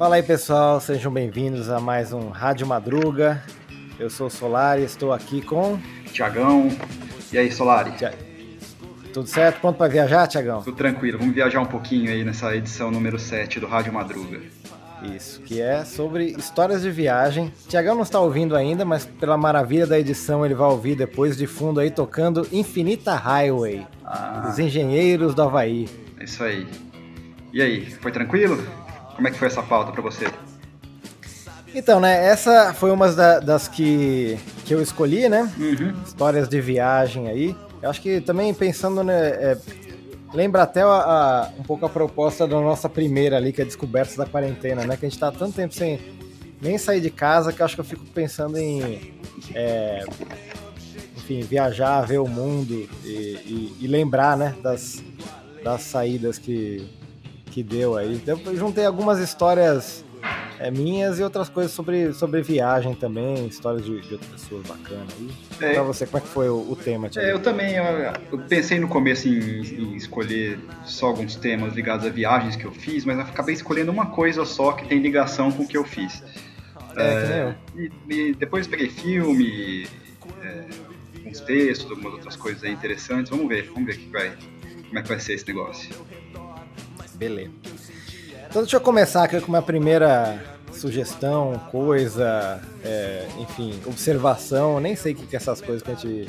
Fala aí pessoal, sejam bem-vindos a mais um Rádio Madruga. Eu sou o Solari, estou aqui com. Tiagão. E aí, Solari? Tia... Tudo certo? Pronto para viajar, Tiagão? Tudo tranquilo, vamos viajar um pouquinho aí nessa edição número 7 do Rádio Madruga. Isso, que é sobre histórias de viagem. Tiagão não está ouvindo ainda, mas pela maravilha da edição ele vai ouvir depois de fundo aí tocando Infinita Highway, ah. dos engenheiros do Havaí. É isso aí. E aí, foi tranquilo? Como é que foi essa pauta para você? Então, né, essa foi uma das que, que eu escolhi, né? Uhum. Histórias de viagem aí. Eu acho que também pensando, né, é, lembra até a, a, um pouco a proposta da nossa primeira ali, que é Descobertas da Quarentena, né? Que a gente tá tanto tempo sem nem sair de casa que eu acho que eu fico pensando em, é, enfim, viajar, ver o mundo e, e, e lembrar, né, das, das saídas que, que deu aí. Então eu juntei algumas histórias é, minhas e outras coisas sobre, sobre viagem também, histórias de, de outras pessoas bacanas aí. É. Pra você, como é que foi o, o tema, Thiago? É, eu também, eu, eu, pensei no começo em, em, escolher só alguns temas ligados a viagens que eu fiz, mas eu acabei escolhendo uma coisa só que tem ligação com o que eu fiz. É, é e, e, depois peguei filme, é, uns textos, algumas outras coisas aí interessantes. Vamos ver, vamos ver que vai, como é que vai ser esse negócio. Beleza. Então deixa eu começar aqui com uma primeira sugestão, coisa, é, enfim, observação, nem sei o que, que é essas coisas que a gente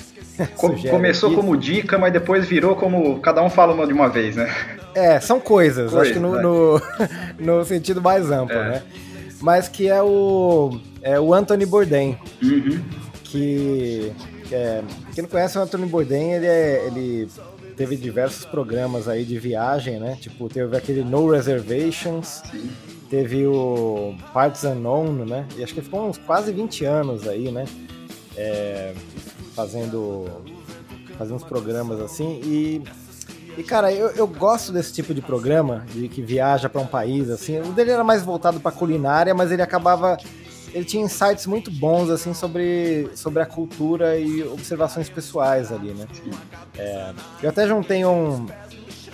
Começou aqui. como dica, mas depois virou como cada um fala uma de uma vez, né? É, são coisas, Coisa, acho que no, né? no, no, sentido mais amplo, é. né? Mas que é o, é o Anthony Bourdain, uhum. que, que é, quem não conhece o Anthony Bourdain, ele, é, ele teve diversos programas aí de viagem, né? Tipo, teve aquele No Reservations, teve o Parts Unknown, né? E acho que ficou uns quase 20 anos aí, né? É, fazendo, fazendo uns programas assim. E, e cara, eu, eu gosto desse tipo de programa, de que viaja para um país, assim. O dele era mais voltado para culinária, mas ele acabava ele tinha insights muito bons assim sobre, sobre a cultura e observações pessoais ali, né? É, eu até juntei um,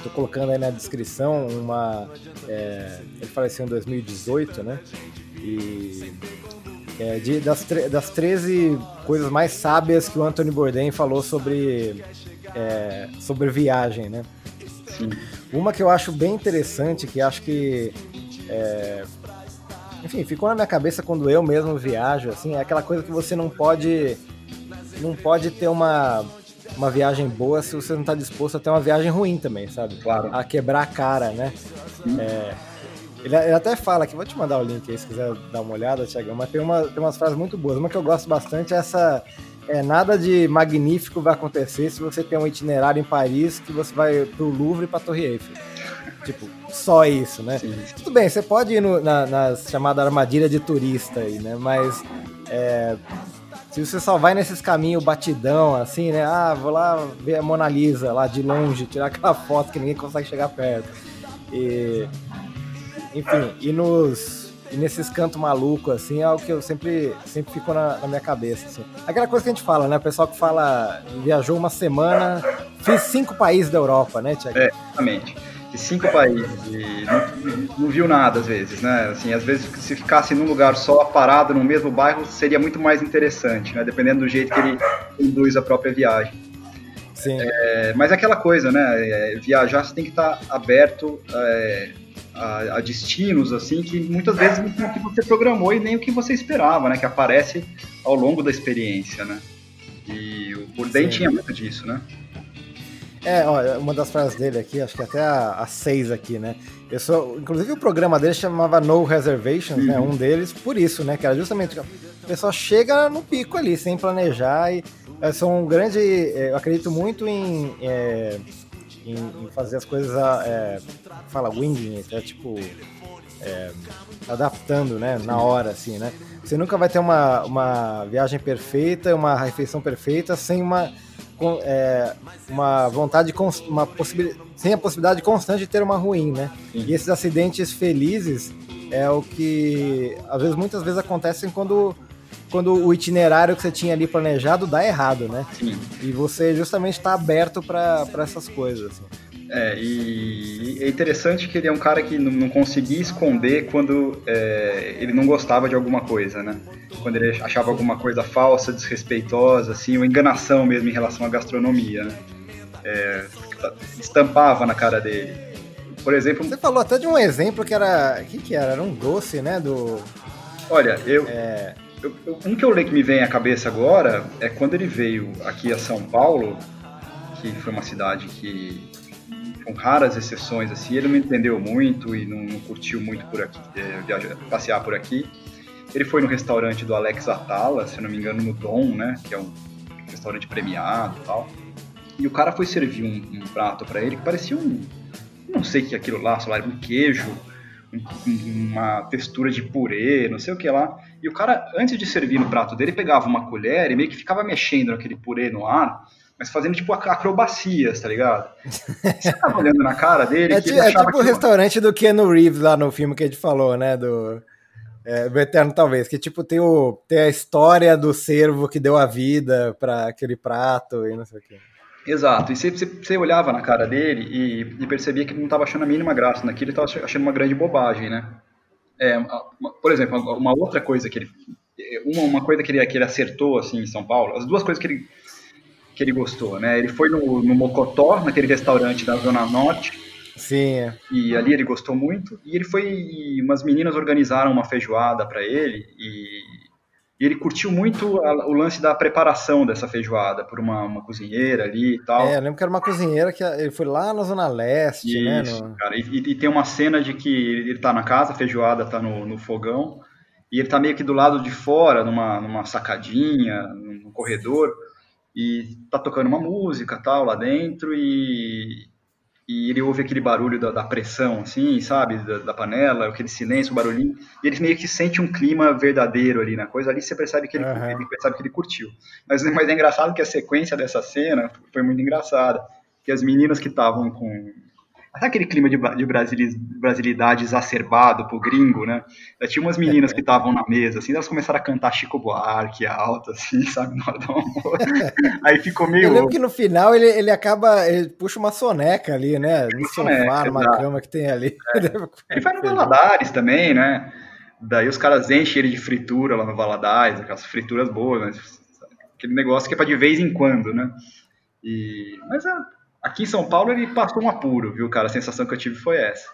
tô colocando aí na descrição uma, é, ele faleceu em 2018, né? E é, de, das, das 13 coisas mais sábias que o Anthony Bourdain falou sobre, é, sobre viagem, né? Sim. Uma que eu acho bem interessante, que acho que é, enfim, ficou na minha cabeça quando eu mesmo viajo, assim, é aquela coisa que você não pode não pode ter uma uma viagem boa se você não está disposto a ter uma viagem ruim também, sabe? Claro. A quebrar a cara, né? É, ele, ele, até fala aqui, vou te mandar o link aí se quiser dar uma olhada, Tiagão, mas tem, uma, tem umas frases muito boas. Uma que eu gosto bastante é essa. É, nada de magnífico vai acontecer se você tem um itinerário em Paris que você vai pro Louvre e pra Torre Eiffel. Tipo, só isso, né? Sim. Tudo bem, você pode ir no, na, na, chamada armadilha de turista aí, né? Mas é, se você só vai nesses caminhos batidão, assim, né? Ah, vou lá ver a Mona Lisa lá de longe, tirar aquela foto que ninguém consegue chegar perto. E, enfim, e nos e nesses cantos malucos, assim, é algo que eu sempre, sempre fico na, na, minha cabeça, assim. Aquela coisa que a gente fala, né? O pessoal que fala, viajou uma semana, fiz cinco países da Europa, né, Tiago? É, exatamente de cinco países e não, não, viu nada às vezes, né? Assim, às vezes se ficasse num lugar só, parado no mesmo bairro, seria muito mais interessante, né? Dependendo do jeito que ele conduz a própria viagem. Sim. É, mas é aquela coisa, né? É, viajar você tem que estar aberto é, a, a, destinos assim que muitas vezes não o que você programou e nem o que você esperava, né? Que aparece ao longo da experiência, né? E o Bourdain tinha muito disso, né? É, olha, uma das frases dele aqui, acho que até a, a seis aqui, né? Eu sou, inclusive o programa dele chamava No Reservations, uhum. né? Um deles, por isso, né? Que era justamente o pessoal chega no pico ali, sem planejar. E eu sou um grande. É, eu acredito muito em, é, em, em, fazer as coisas. É, fala winging, é tipo. É, adaptando, né? Na hora, assim, né? Você nunca vai ter uma, uma viagem perfeita, uma refeição perfeita sem uma é, uma vontade, uma possibilidade, sem a possibilidade constante de ter uma ruim, né? Sim. E esses acidentes felizes é o que, às vezes, muitas vezes acontecem quando, quando o itinerário que você tinha ali planejado dá errado, né? Sim. E você justamente está aberto para essas coisas. Assim. É, e é interessante que ele é um cara que não, não conseguia esconder quando é, ele não gostava de alguma coisa, né? Quando ele achava alguma coisa falsa, desrespeitosa, assim, ou enganação mesmo em relação à gastronomia, né? É, estampava na cara dele. Por exemplo... Você falou até de um exemplo que era... O que que era? Era um doce, né? Do... Olha, eu... É... Eu, um que eu leio que me vem à cabeça agora é quando ele veio aqui a São Paulo, que foi uma cidade que com raras exceções, assim, ele não entendeu muito e não, não curtiu muito por aqui, é, viajar, passear por aqui. Ele foi no restaurante do Alex Atala, se não me engano, no Dom, né, que é um restaurante premiado e tal. E o cara foi servir um, um prato para ele que parecia um, não sei o que é aquilo lá, sei lá, um queijo, um, uma textura de purê, não sei o que lá. E o cara, antes de servir no prato dele, pegava uma colher e meio que ficava mexendo naquele purê no ar mas fazendo tipo acrobacias, tá ligado? Você tava olhando na cara dele. É, é tipo o restaurante do Keanu Reeves lá no filme que a gente falou, né? Do, é, do Eterno, talvez. Que tipo tem, o, tem a história do cervo que deu a vida para aquele prato e não sei o quê. Exato, e você, você, você olhava na cara dele e, e, percebia que ele não estava achando a mínima graça naquilo, ele estava achando uma grande bobagem, né? É, uma, por exemplo, uma outra coisa que ele. Uma, uma coisa que ele, que ele acertou assim, em São Paulo, as duas coisas que ele que ele gostou, né? Ele foi no, no Mocotó, naquele restaurante da Zona Norte. Sim. E ali ele gostou muito. E ele foi. E umas meninas organizaram uma feijoada para ele e, e, ele curtiu muito a, o lance da preparação dessa feijoada por uma, uma, cozinheira ali e tal. É, eu lembro que era uma cozinheira que ele foi lá na Zona Leste, né, Isso, né? No... Cara, e, e, tem uma cena de que ele tá na casa, a feijoada tá no, no fogão. E ele tá meio que do lado de fora, numa, numa sacadinha, num corredor e tá tocando uma música tal lá dentro e, e ele ouve aquele barulho da, da pressão, assim, sabe, da, da, panela, aquele silêncio, o barulhinho, e ele meio que sente um clima verdadeiro ali na coisa, ali você percebe que ele, uhum. ele percebe que ele curtiu. Mas, mas é engraçado que a sequência dessa cena foi muito engraçada, que as meninas que estavam com Sabe aquele clima de, de brasilidade exacerbado pro gringo, né? Eu tinha umas meninas que estavam na mesa, assim, elas começaram a cantar Chico Buarque alto, assim, sabe, na hora do amor. Aí ficou meio. Eu lembro que no final ele, ele acaba, ele puxa uma soneca ali, né? No sofá, numa exato. cama que tem ali. É. Ele vai no Valadares também, né? Daí os caras enchem ele de fritura lá no Valadares, aquelas frituras boas, mas aquele negócio que é pra de vez em quando, né? E... Mas é Aqui em São Paulo ele passou um apuro, viu, cara? A sensação que eu tive foi essa.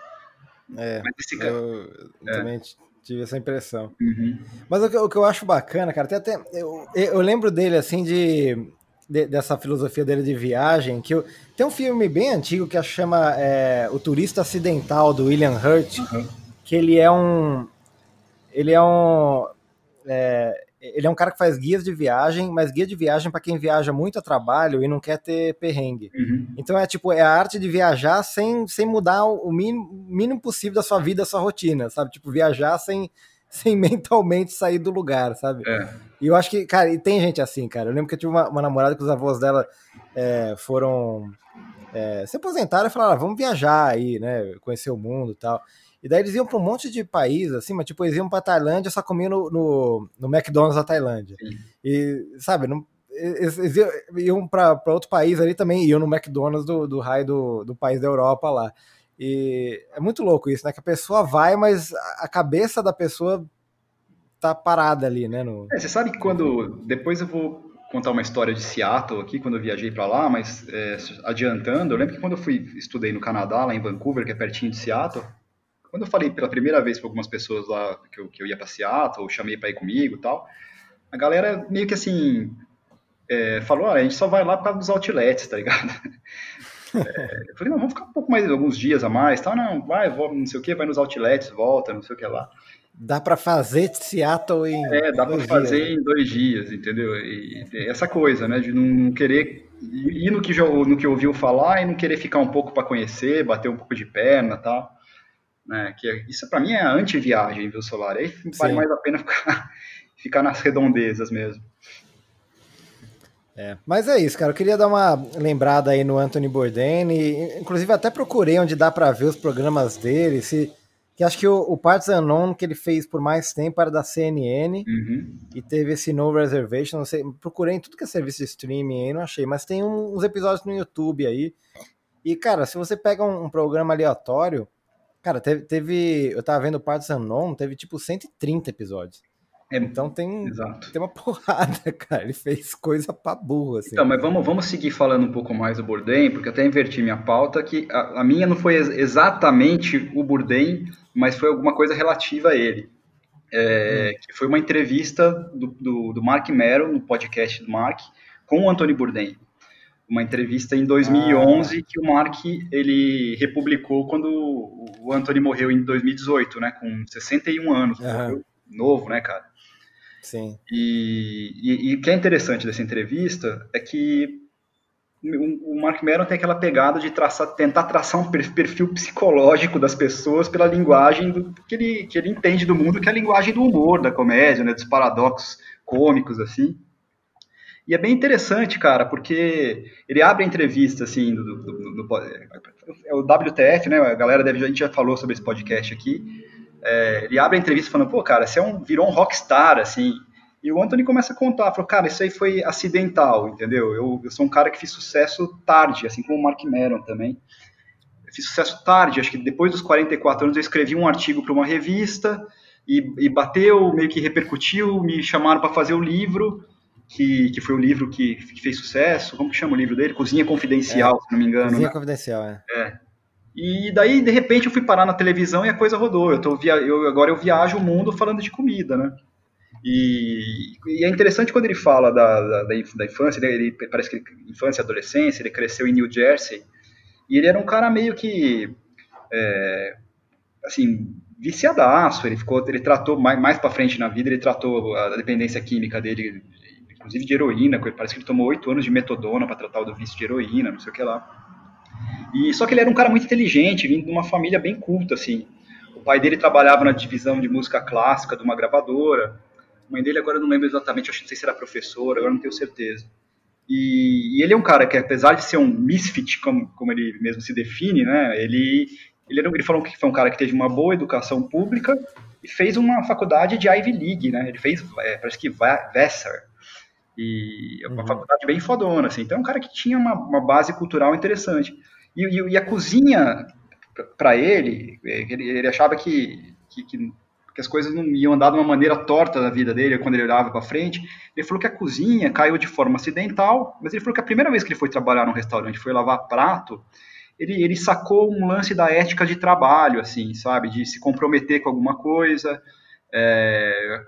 É, cara, eu, é. também tive essa impressão. Uhum. Mas o que, o que, eu acho bacana, cara, tem até. Eu, eu lembro dele assim de, de, dessa filosofia dele de viagem, que eu, tem um filme bem antigo que chama é, O Turista Acidental, do William Hurt, uhum. que ele é um. Ele é um. É, ele é um cara que faz guias de viagem, mas guia de viagem para quem viaja muito a trabalho e não quer ter perrengue. Uhum. Então é tipo, é a arte de viajar sem, sem mudar o mínimo, mínimo possível da sua vida, da sua rotina, sabe? Tipo, viajar sem, sem mentalmente sair do lugar, sabe? É. E eu acho que, cara, e tem gente assim, cara. Eu lembro que eu tive uma, uma namorada que os avós dela é, foram é, se aposentaram e falaram, ah, vamos viajar aí, né? Conhecer o mundo e tal. E daí eles iam para um monte de país, assim, mas tipo, eles iam para Tailândia só comiam no, no, no, McDonald's da Tailândia. Sim. E, sabe, não, eles, eles iam para outro país ali também, iam no McDonald's do, do raio do, do país da Europa lá. E é muito louco isso, né? Que a pessoa vai, mas a cabeça da pessoa tá parada ali, né? No... É, você sabe que quando. Depois eu vou contar uma história de Seattle aqui, quando eu viajei para lá, mas é, adiantando, eu lembro que quando eu fui estudei no Canadá, lá em Vancouver, que é pertinho de Seattle, quando eu falei pela primeira vez para algumas pessoas lá que eu, que eu ia para Seattle, chamei para ir comigo e tal, a galera meio que assim é, falou: ah, a gente só vai lá por causa dos outlets, tá ligado? É, eu falei: não, vamos ficar um pouco mais, alguns dias a mais, tal. Não, vai, vou, não sei o que, vai nos outlets, volta, não sei o que lá. Dá para fazer Seattle em. É, dá para fazer dias. em dois dias, entendeu? E, e essa coisa, né, de não querer ir no que, no que ouviu falar e não querer ficar um pouco para conhecer, bater um pouco de perna tal né? Que é, isso para mim é anti-viagem, viu, Solar? Aí Sim. vale mais a pena ficar, ficar nas redondezas mesmo. É, mas é isso, cara. Eu queria dar uma lembrada aí no Anthony Bourdain. E, inclusive, até procurei onde dá para ver os programas dele. Se, que acho que o, o Parts Unknown que ele fez por mais tempo era da CNN. Uhum. E teve esse No Reservation. Não sei, procurei em tudo que é serviço de streaming aí, não achei. Mas tem um, uns episódios no YouTube aí. E, cara, se você pega um, um programa aleatório, cara, teve, teve, Eu tava vendo Parts Unknown, teve tipo 130 episódios. É, então tem, exato. tem uma porrada, cara. Ele fez coisa pra burro, assim. Então, mas vamos, vamos seguir falando um pouco mais do Bourdain, porque eu até inverti minha pauta, que a, a minha não foi exatamente o Bourdain, mas foi alguma coisa relativa a ele. É, hum. que foi uma entrevista do, do, do Mark Merrill, no podcast do Mark, com o Anthony Bourdain uma entrevista em 2011 ah. que o Mark ele republicou quando o Anthony morreu em 2018, né, com 61 anos, uhum. novo, né, cara. Sim. E, o que é interessante dessa entrevista é que o Mark Meron tem aquela pegada de traçar, tentar traçar um perfil psicológico das pessoas pela linguagem do, que, ele, que ele entende do mundo, que é a linguagem do humor, da comédia, né, dos paradoxos cômicos, assim. E é bem interessante, cara, porque ele abre a entrevista, assim, do, do, do, do é o WTF, né? A galera deve, a gente já falou sobre esse podcast aqui. É, ele abre a entrevista falando, pô, cara, você é um, virou um rockstar, assim. E o Anthony começa a contar, falou, cara, isso aí foi acidental, entendeu? Eu, eu sou um cara que fiz sucesso tarde, assim como o Mark Meron também. Eu fiz sucesso tarde, acho que depois dos 44 anos eu escrevi um artigo para uma revista e, e bateu, meio que repercutiu, me chamaram para fazer o livro que, que foi o livro que, que, fez sucesso. Como que chama o livro dele? Cozinha Confidencial, é, se não me engano. Cozinha né? Confidencial, é. é. E daí, de repente, eu fui parar na televisão e a coisa rodou. Eu tô via... eu, agora eu viajo o mundo falando de comida, né? E, e é interessante quando ele fala da, da, da infância, né? ele, parece que ele, infância e adolescência, ele cresceu em New Jersey, e ele era um cara meio que, é, assim, viciadaço, ele ficou, ele tratou mais, mais para frente na vida, ele tratou a dependência química dele inclusive de heroína, parece que ele tomou oito anos de metodona para tratar o do vício de heroína, não sei o que lá. E só que ele era um cara muito inteligente, vindo de uma família bem culta, assim. O pai dele trabalhava na divisão de música clássica de uma gravadora. A mãe dele agora eu não lembro exatamente, acho que não sei se era professora, agora não tenho certeza. E, e, ele é um cara que, apesar de ser um misfit, como, como ele mesmo se define, né, ele, ele, era, ele falou que foi um cara que teve uma boa educação pública e fez uma faculdade de Ivy League, né, ele fez, é, parece que Vassar, e é uma uhum. faculdade bem fodona, assim. Então é um cara que tinha uma, uma base cultural interessante. E, e, e a cozinha, para ele, é, ele, ele, achava que, que, que, as coisas não iam andar de uma maneira torta na vida dele quando ele olhava para frente. Ele falou que a cozinha caiu de forma acidental, mas ele falou que a primeira vez que ele foi trabalhar num restaurante, foi lavar prato, ele, ele sacou um lance da ética de trabalho, assim, sabe? De se comprometer com alguma coisa, é,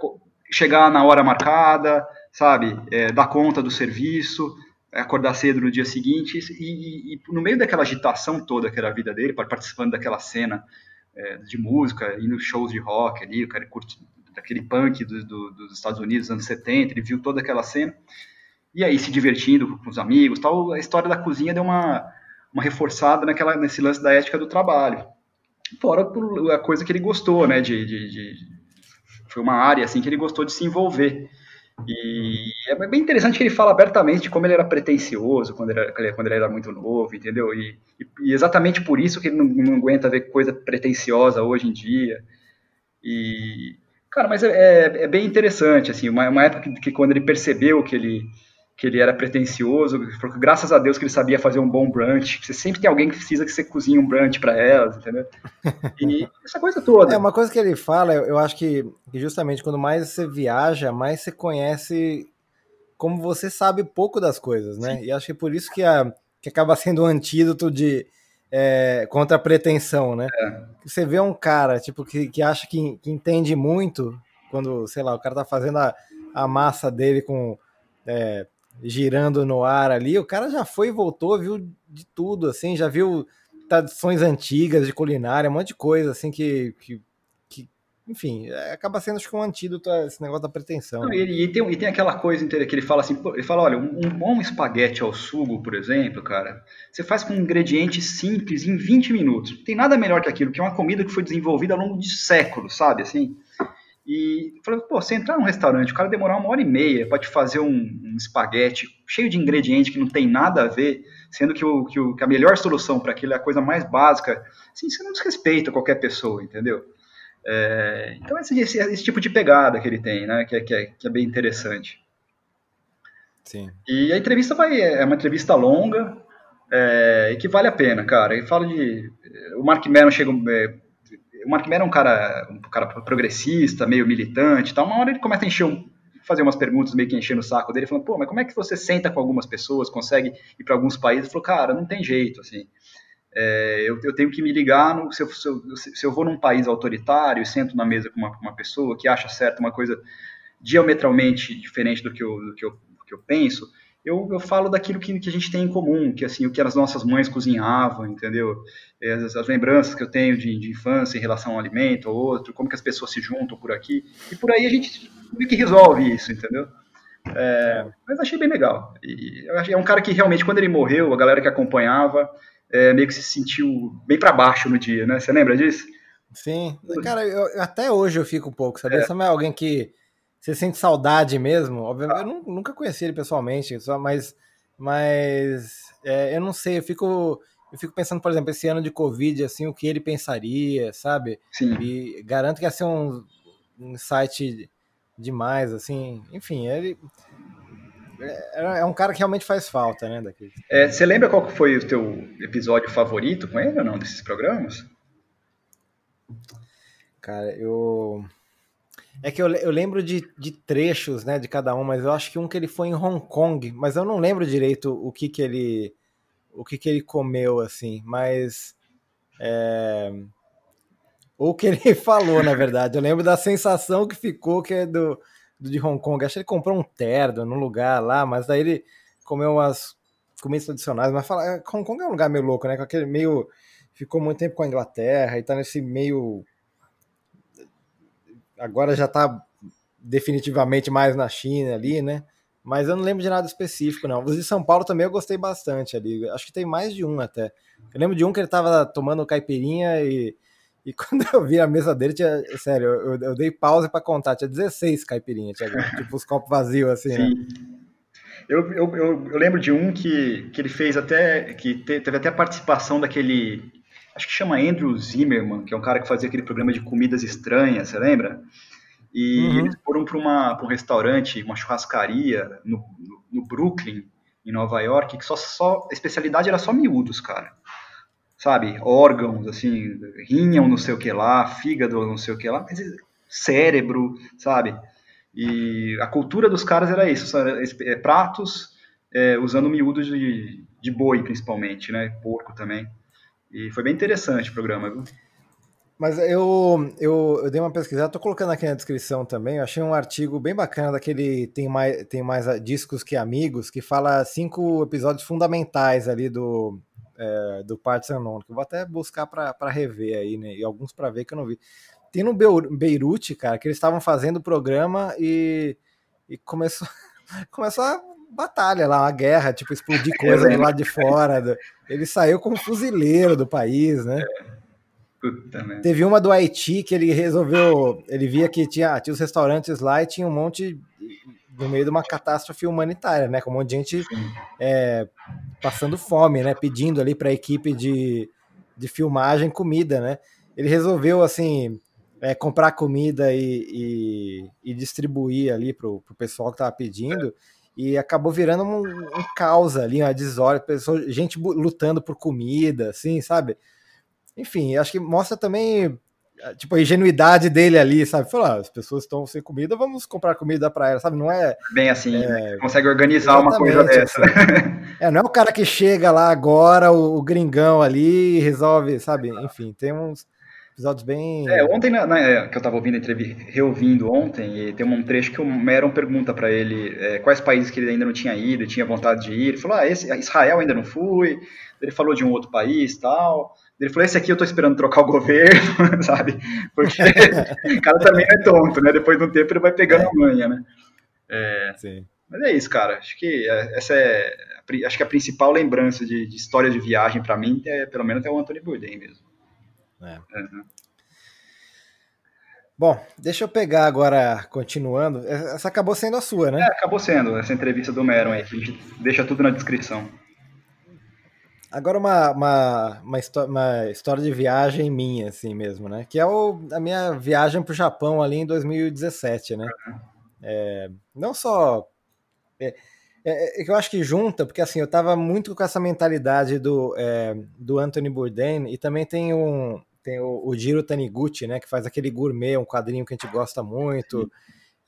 chegar na hora marcada, sabe, é, dar conta do serviço, é, acordar cedo no dia seguinte, e, e, e, no meio daquela agitação toda que era a vida dele, participando daquela cena é, de música, indo shows de rock ali, o cara curte daquele punk do, do, dos Estados Unidos, anos 70, ele viu toda aquela cena, e aí se divertindo com os amigos, tal, a história da cozinha deu uma, uma reforçada naquela, nesse lance da ética do trabalho. Fora a coisa que ele gostou, né, de, de, de foi uma área assim que ele gostou de se envolver. E é bem interessante que ele fala abertamente de como ele era pretencioso quando ele era, quando ele era muito novo, entendeu? E, e exatamente por isso que ele não, não, aguenta ver coisa pretenciosa hoje em dia. E, cara, mas é, é, é bem interessante, assim, uma, uma época que, que quando ele percebeu que ele que ele era pretencioso, porque graças a Deus que ele sabia fazer um bom brunch. Você sempre tem alguém que precisa que você cozinhe um brunch para elas, entendeu? E essa coisa toda. É uma coisa que ele fala, eu acho que, justamente quando mais você viaja, mais você conhece como você sabe pouco das coisas, né? Sim. E acho que é por isso que, a, que acaba sendo um antídoto de é, contra a pretensão, né? É. Você vê um cara tipo que, que acha que, que entende muito quando, sei lá, o cara tá fazendo a, a massa dele com é, girando no ar ali, o cara já foi e voltou, viu de tudo, assim, já viu tradições antigas de culinária, um monte de coisa, assim, que, que, que enfim, é, acaba sendo acho que um antídoto a esse negócio da pretensão. Não, né? e, e, tem, e tem aquela coisa inteira que ele fala assim, ele fala, olha, um, um bom espaguete ao sugo, por exemplo, cara, você faz com ingredientes simples em 20 minutos. Tem nada melhor que aquilo, que é uma comida que foi desenvolvida ao longo de séculos, sabe, assim? E falou, pô, você entrar num restaurante, o cara demorar uma hora e meia para te fazer um, um, espaguete cheio de ingrediente que não tem nada a ver, sendo que, o, que, o, que a melhor solução para aquilo é a coisa mais básica, assim, você não desrespeita qualquer pessoa, entendeu? É, então, esse, esse, esse, tipo de pegada que ele tem, né, que é, que é, que é bem interessante. Sim. E a entrevista vai, é uma entrevista longa, É, e que vale a pena, cara. E falo de. O Mark Meron chega. É, o Mark Meron é um cara, um cara progressista, meio militante tal. Uma hora ele começa a encher um, fazer umas perguntas meio que enchendo o saco dele, falando, pô, mas como é que você senta com algumas pessoas, consegue ir para alguns países? Ele falou, cara, não tem jeito, assim. É, eu, eu, tenho que me ligar no, se, eu, se, eu, se, eu, vou num país autoritário e sento na mesa com uma, uma pessoa que acha certo uma coisa diametralmente diferente do que eu, do que eu, do que eu penso, eu, eu falo daquilo que, que, a gente tem em comum, que assim o que as nossas mães cozinhavam, entendeu? É, as, as lembranças que eu tenho de, de, infância em relação a um alimento ou outro, como que as pessoas se juntam por aqui, e por aí a gente meio que resolve isso, entendeu? É, mas achei bem legal. E é um cara que realmente, quando ele morreu, a galera que acompanhava é, meio que se sentiu bem para baixo no dia, né? Você lembra disso? Sim. Cara, eu, até hoje eu fico um pouco, sabe? É. Você não é alguém que você sente saudade mesmo? Obviamente, ah. eu nunca conheci ele pessoalmente, só, mas, mas é, eu não sei, eu fico, eu fico pensando, por exemplo, esse ano de Covid, assim, o que ele pensaria, sabe? Sim. E garanto que ia ser um, um site demais, assim, enfim, ele é, é um cara que realmente faz falta, né? Daqui. É, você lembra qual foi o teu episódio favorito com ele ou não, desses programas? Cara, eu é que eu, eu lembro de, de trechos, né, de cada um, mas eu acho que um que ele foi em Hong Kong, mas eu não lembro direito o que que ele o que que ele comeu assim, mas é, ou o que ele falou, na verdade. Eu lembro da sensação que ficou que é do, do de Hong Kong. Acho que ele comprou um terno num lugar lá, mas daí ele comeu umas comidas tradicionais, mas fala, é, Hong Kong é um lugar meio louco, né? Com aquele meio ficou muito tempo com a Inglaterra e tá nesse meio agora já está definitivamente mais na China ali, né? Mas eu não lembro de nada específico, não. Os de São Paulo também eu gostei bastante ali. Acho que tem mais de um até. Eu lembro de um que ele estava tomando caipirinha e, e quando eu vi a mesa dele, tinha, sério, eu, eu dei pausa para contar, tinha 16 caipirinhas, tinha, tipo os copos vazios assim, né? Sim. né? Eu, eu, eu, lembro de um que, que ele fez até, que teve até a participação daquele acho que chama Andrew Zimmerman, que é um cara que fazia aquele programa de comidas estranhas, você lembra? E uhum. eles foram para um restaurante, uma churrascaria no, no, no, Brooklyn, em Nova York, que só, só a especialidade era só miúdos, cara. Sabe? Órgãos, assim, rinham, não sei o que lá, fígado, não sei o que lá, mas cérebro, sabe? E a cultura dos caras era isso, é, pratos é, usando miúdos de, de boi, principalmente, né? Porco também. E foi bem interessante o programa, viu? Mas eu, eu, eu dei uma pesquisada, tô colocando aqui na descrição também. Eu achei um artigo bem bacana daquele Tem Mais, tem mais Discos que Amigos, que fala cinco episódios fundamentais ali do, é, do Parts Unknown, que eu vou até buscar para rever aí, né? E alguns para ver que eu não vi. Tem no Beirute, cara, que eles estavam fazendo o programa e, e começou, começou a batalha lá, uma guerra, tipo, explodir coisa do lado de fora. Ele saiu como fuzileiro do país, né? Puta, Teve uma do Haiti que ele resolveu. Ele via que tinha, tinha os restaurantes lá e tinha um monte no meio de uma catástrofe humanitária, né? Com um monte de gente é, passando fome, né? Pedindo ali para a equipe de, de filmagem comida, né? Ele resolveu assim é, comprar comida e, e, e, distribuir ali pro, pro pessoal que tava pedindo. É e acabou virando um, um caos ali, uma desordem, pessoa, gente lutando por comida, assim, sabe? Enfim, acho que mostra também tipo a ingenuidade dele ali, sabe? Falar, ah, as pessoas estão sem comida, vamos comprar comida para elas, sabe? Não é bem assim, é, né? consegue organizar uma coisa dessa. Assim. é, não é o cara que chega lá agora, o, o gringão ali e resolve, sabe? Enfim, tem uns episódios bem. É, ontem, na, na, é, que eu tava ouvindo, reouvindo ontem, e tem um trecho que o Meron pergunta para ele é, quais países que ele ainda não tinha ido, e tinha vontade de ir. Ele falou, ah, esse, Israel ainda não fui. Ele falou de um outro país tal. Ele falou, esse aqui eu tô esperando trocar o governo, sabe? Porque o cara também é tonto, né? Depois de um tempo ele vai pegando a manha, né? É, Sim. Mas é isso, cara. Acho que é, essa é, acho que a principal lembrança de, de história de viagem para mim é, pelo menos, é o Anthony Bourdain mesmo. É. Uhum. Bom, deixa eu pegar agora, continuando. Essa acabou sendo a sua, né? É, acabou sendo, essa entrevista do Meron aí, que a gente deixa tudo na descrição. Agora uma, uma, uma, uma história de viagem minha, assim mesmo, né? Que é o, a minha viagem para o Japão ali em 2017, né? Uhum. É, não só... É, É, é, eu acho que junta, porque assim, eu tava muito com essa mentalidade do, é, do Anthony Bourdain, e também tem um. Tem o, o Jiro Taniguchi, né? Que faz aquele gourmet, um quadrinho que a gente gosta muito.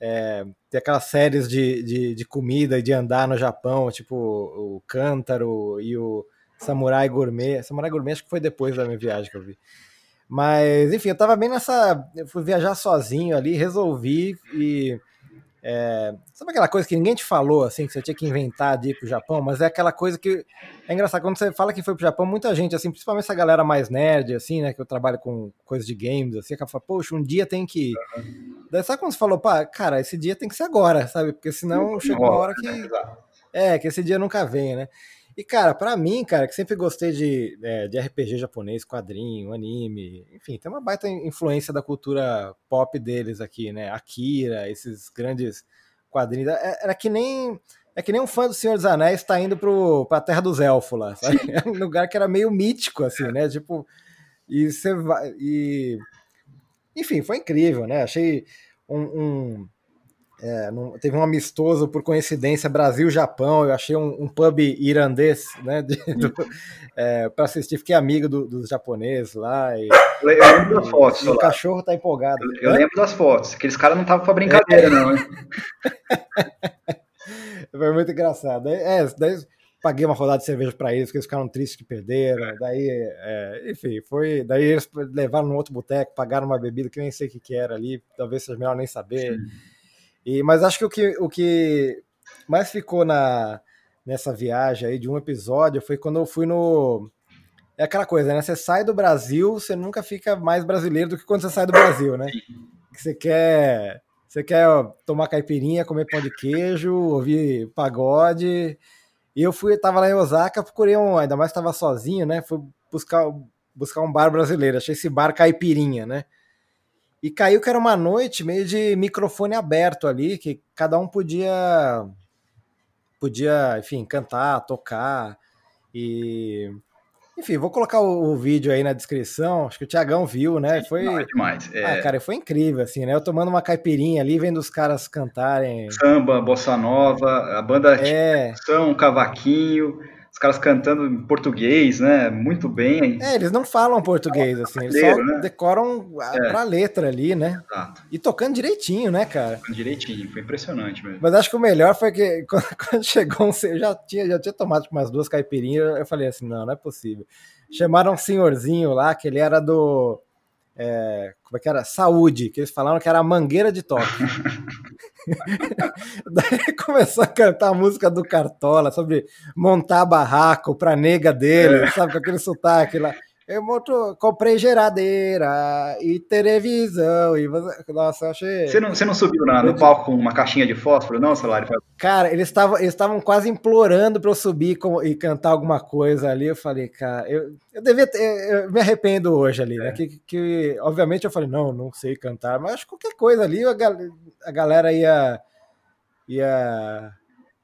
É, tem aquelas séries de, de, de, comida e de andar no Japão, tipo o Cântaro e o Samurai Gourmet. Samurai Gourmet acho que foi depois da minha viagem que eu vi. Mas, enfim, eu tava bem nessa. Eu fui viajar sozinho ali, resolvi e é, sabe aquela coisa que ninguém te falou, assim, que você tinha que inventar de ir pro Japão, mas é aquela coisa que é engraçado, quando você fala que foi pro Japão, muita gente, assim, principalmente essa galera mais nerd, assim, né, que eu trabalho com coisas de games, assim, que fala, poxa, um dia tem que ir. Daí sabe quando você falou, pá, cara, esse dia tem que ser agora, sabe? Porque senão chega uma hora que. É, que esse dia nunca vem, né? E, cara, para mim, cara, que sempre gostei de, é, de RPG japonês, quadrinho, anime, enfim, tem uma baita influência da cultura pop deles aqui, né? Akira, esses grandes quadrinhos. É, era que nem. É que nem um fã do Senhor dos Anéis tá indo pro, pra Terra dos Elfos lá, sabe? É um lugar que era meio mítico, assim, né? Tipo, e você vai. E, enfim, foi incrível, né? Achei um, um é, teve um amistoso, por coincidência, Brasil-Japão. Eu achei um, um, pub irandês né, é, para assistir. Fiquei amigo do, dos japoneses lá. E, eu lembro das fotos. o cachorro tá empolgado. Eu, eu lembro das fotos. Aqueles caras não estavam para brincadeira, é. não. Foi muito engraçado. É, daí paguei uma rodada de cerveja para eles, porque eles ficaram tristes que perderam. Daí, é, enfim, foi. Daí eles levaram no outro boteco, pagaram uma bebida que nem sei o que, que era ali. Talvez seja melhor nem saber. Sim. E, mas acho que o, que o que mais ficou na, nessa viagem aí de um episódio foi quando eu fui no. É aquela coisa, né? Você sai do Brasil, você nunca fica mais brasileiro do que quando você sai do Brasil, né? Você quer. Você quer tomar caipirinha, comer pão de queijo, ouvir pagode. E eu fui, tava lá em Osaka, procurei um, ainda mais estava sozinho, né? Fui buscar, buscar um bar brasileiro. Achei esse bar caipirinha, né? E caiu que era uma noite meio de microfone aberto ali, que cada um podia podia, enfim, cantar, tocar e enfim, vou colocar o, o, vídeo aí na descrição. Acho que o Tiagão viu, né? Foi não, é demais. É... Ah, cara, foi incrível assim, né? Eu tomando uma caipirinha ali, vendo os caras cantarem samba, bossa nova, a banda é... um cavaquinho os caras cantando em português, né? Muito bem. É, eles não falam português, assim, eles só né? decoram é. pra letra ali, né? Exato. E tocando direitinho, né, cara? Tocando direitinho, foi impressionante mesmo. Mas acho que o melhor foi que quando, quando chegou um. Eu já tinha, já tinha tomado tipo, umas duas caipirinhas, eu falei assim: não, não é possível. Chamaram um senhorzinho lá, que ele era do. É, como é que era? Saúde, que eles falaram que era a mangueira de toque. Daí começou a cantar a música do Cartola sobre montar barraco pra nega dele, sabe, com aquele sotaque lá. Eu comprei geladeira e televisão. E você, nossa, achei. Você não, você não subiu na, no palco com uma caixinha de fósforo, não, Salário? Cara, eles estavam eles quase implorando para eu subir com, e cantar alguma coisa ali. Eu falei, cara, eu, eu devia ter, eu me arrependo hoje ali, né? é. Que, que, obviamente eu falei, não, não sei cantar, mas qualquer coisa ali a, a galera ia. ia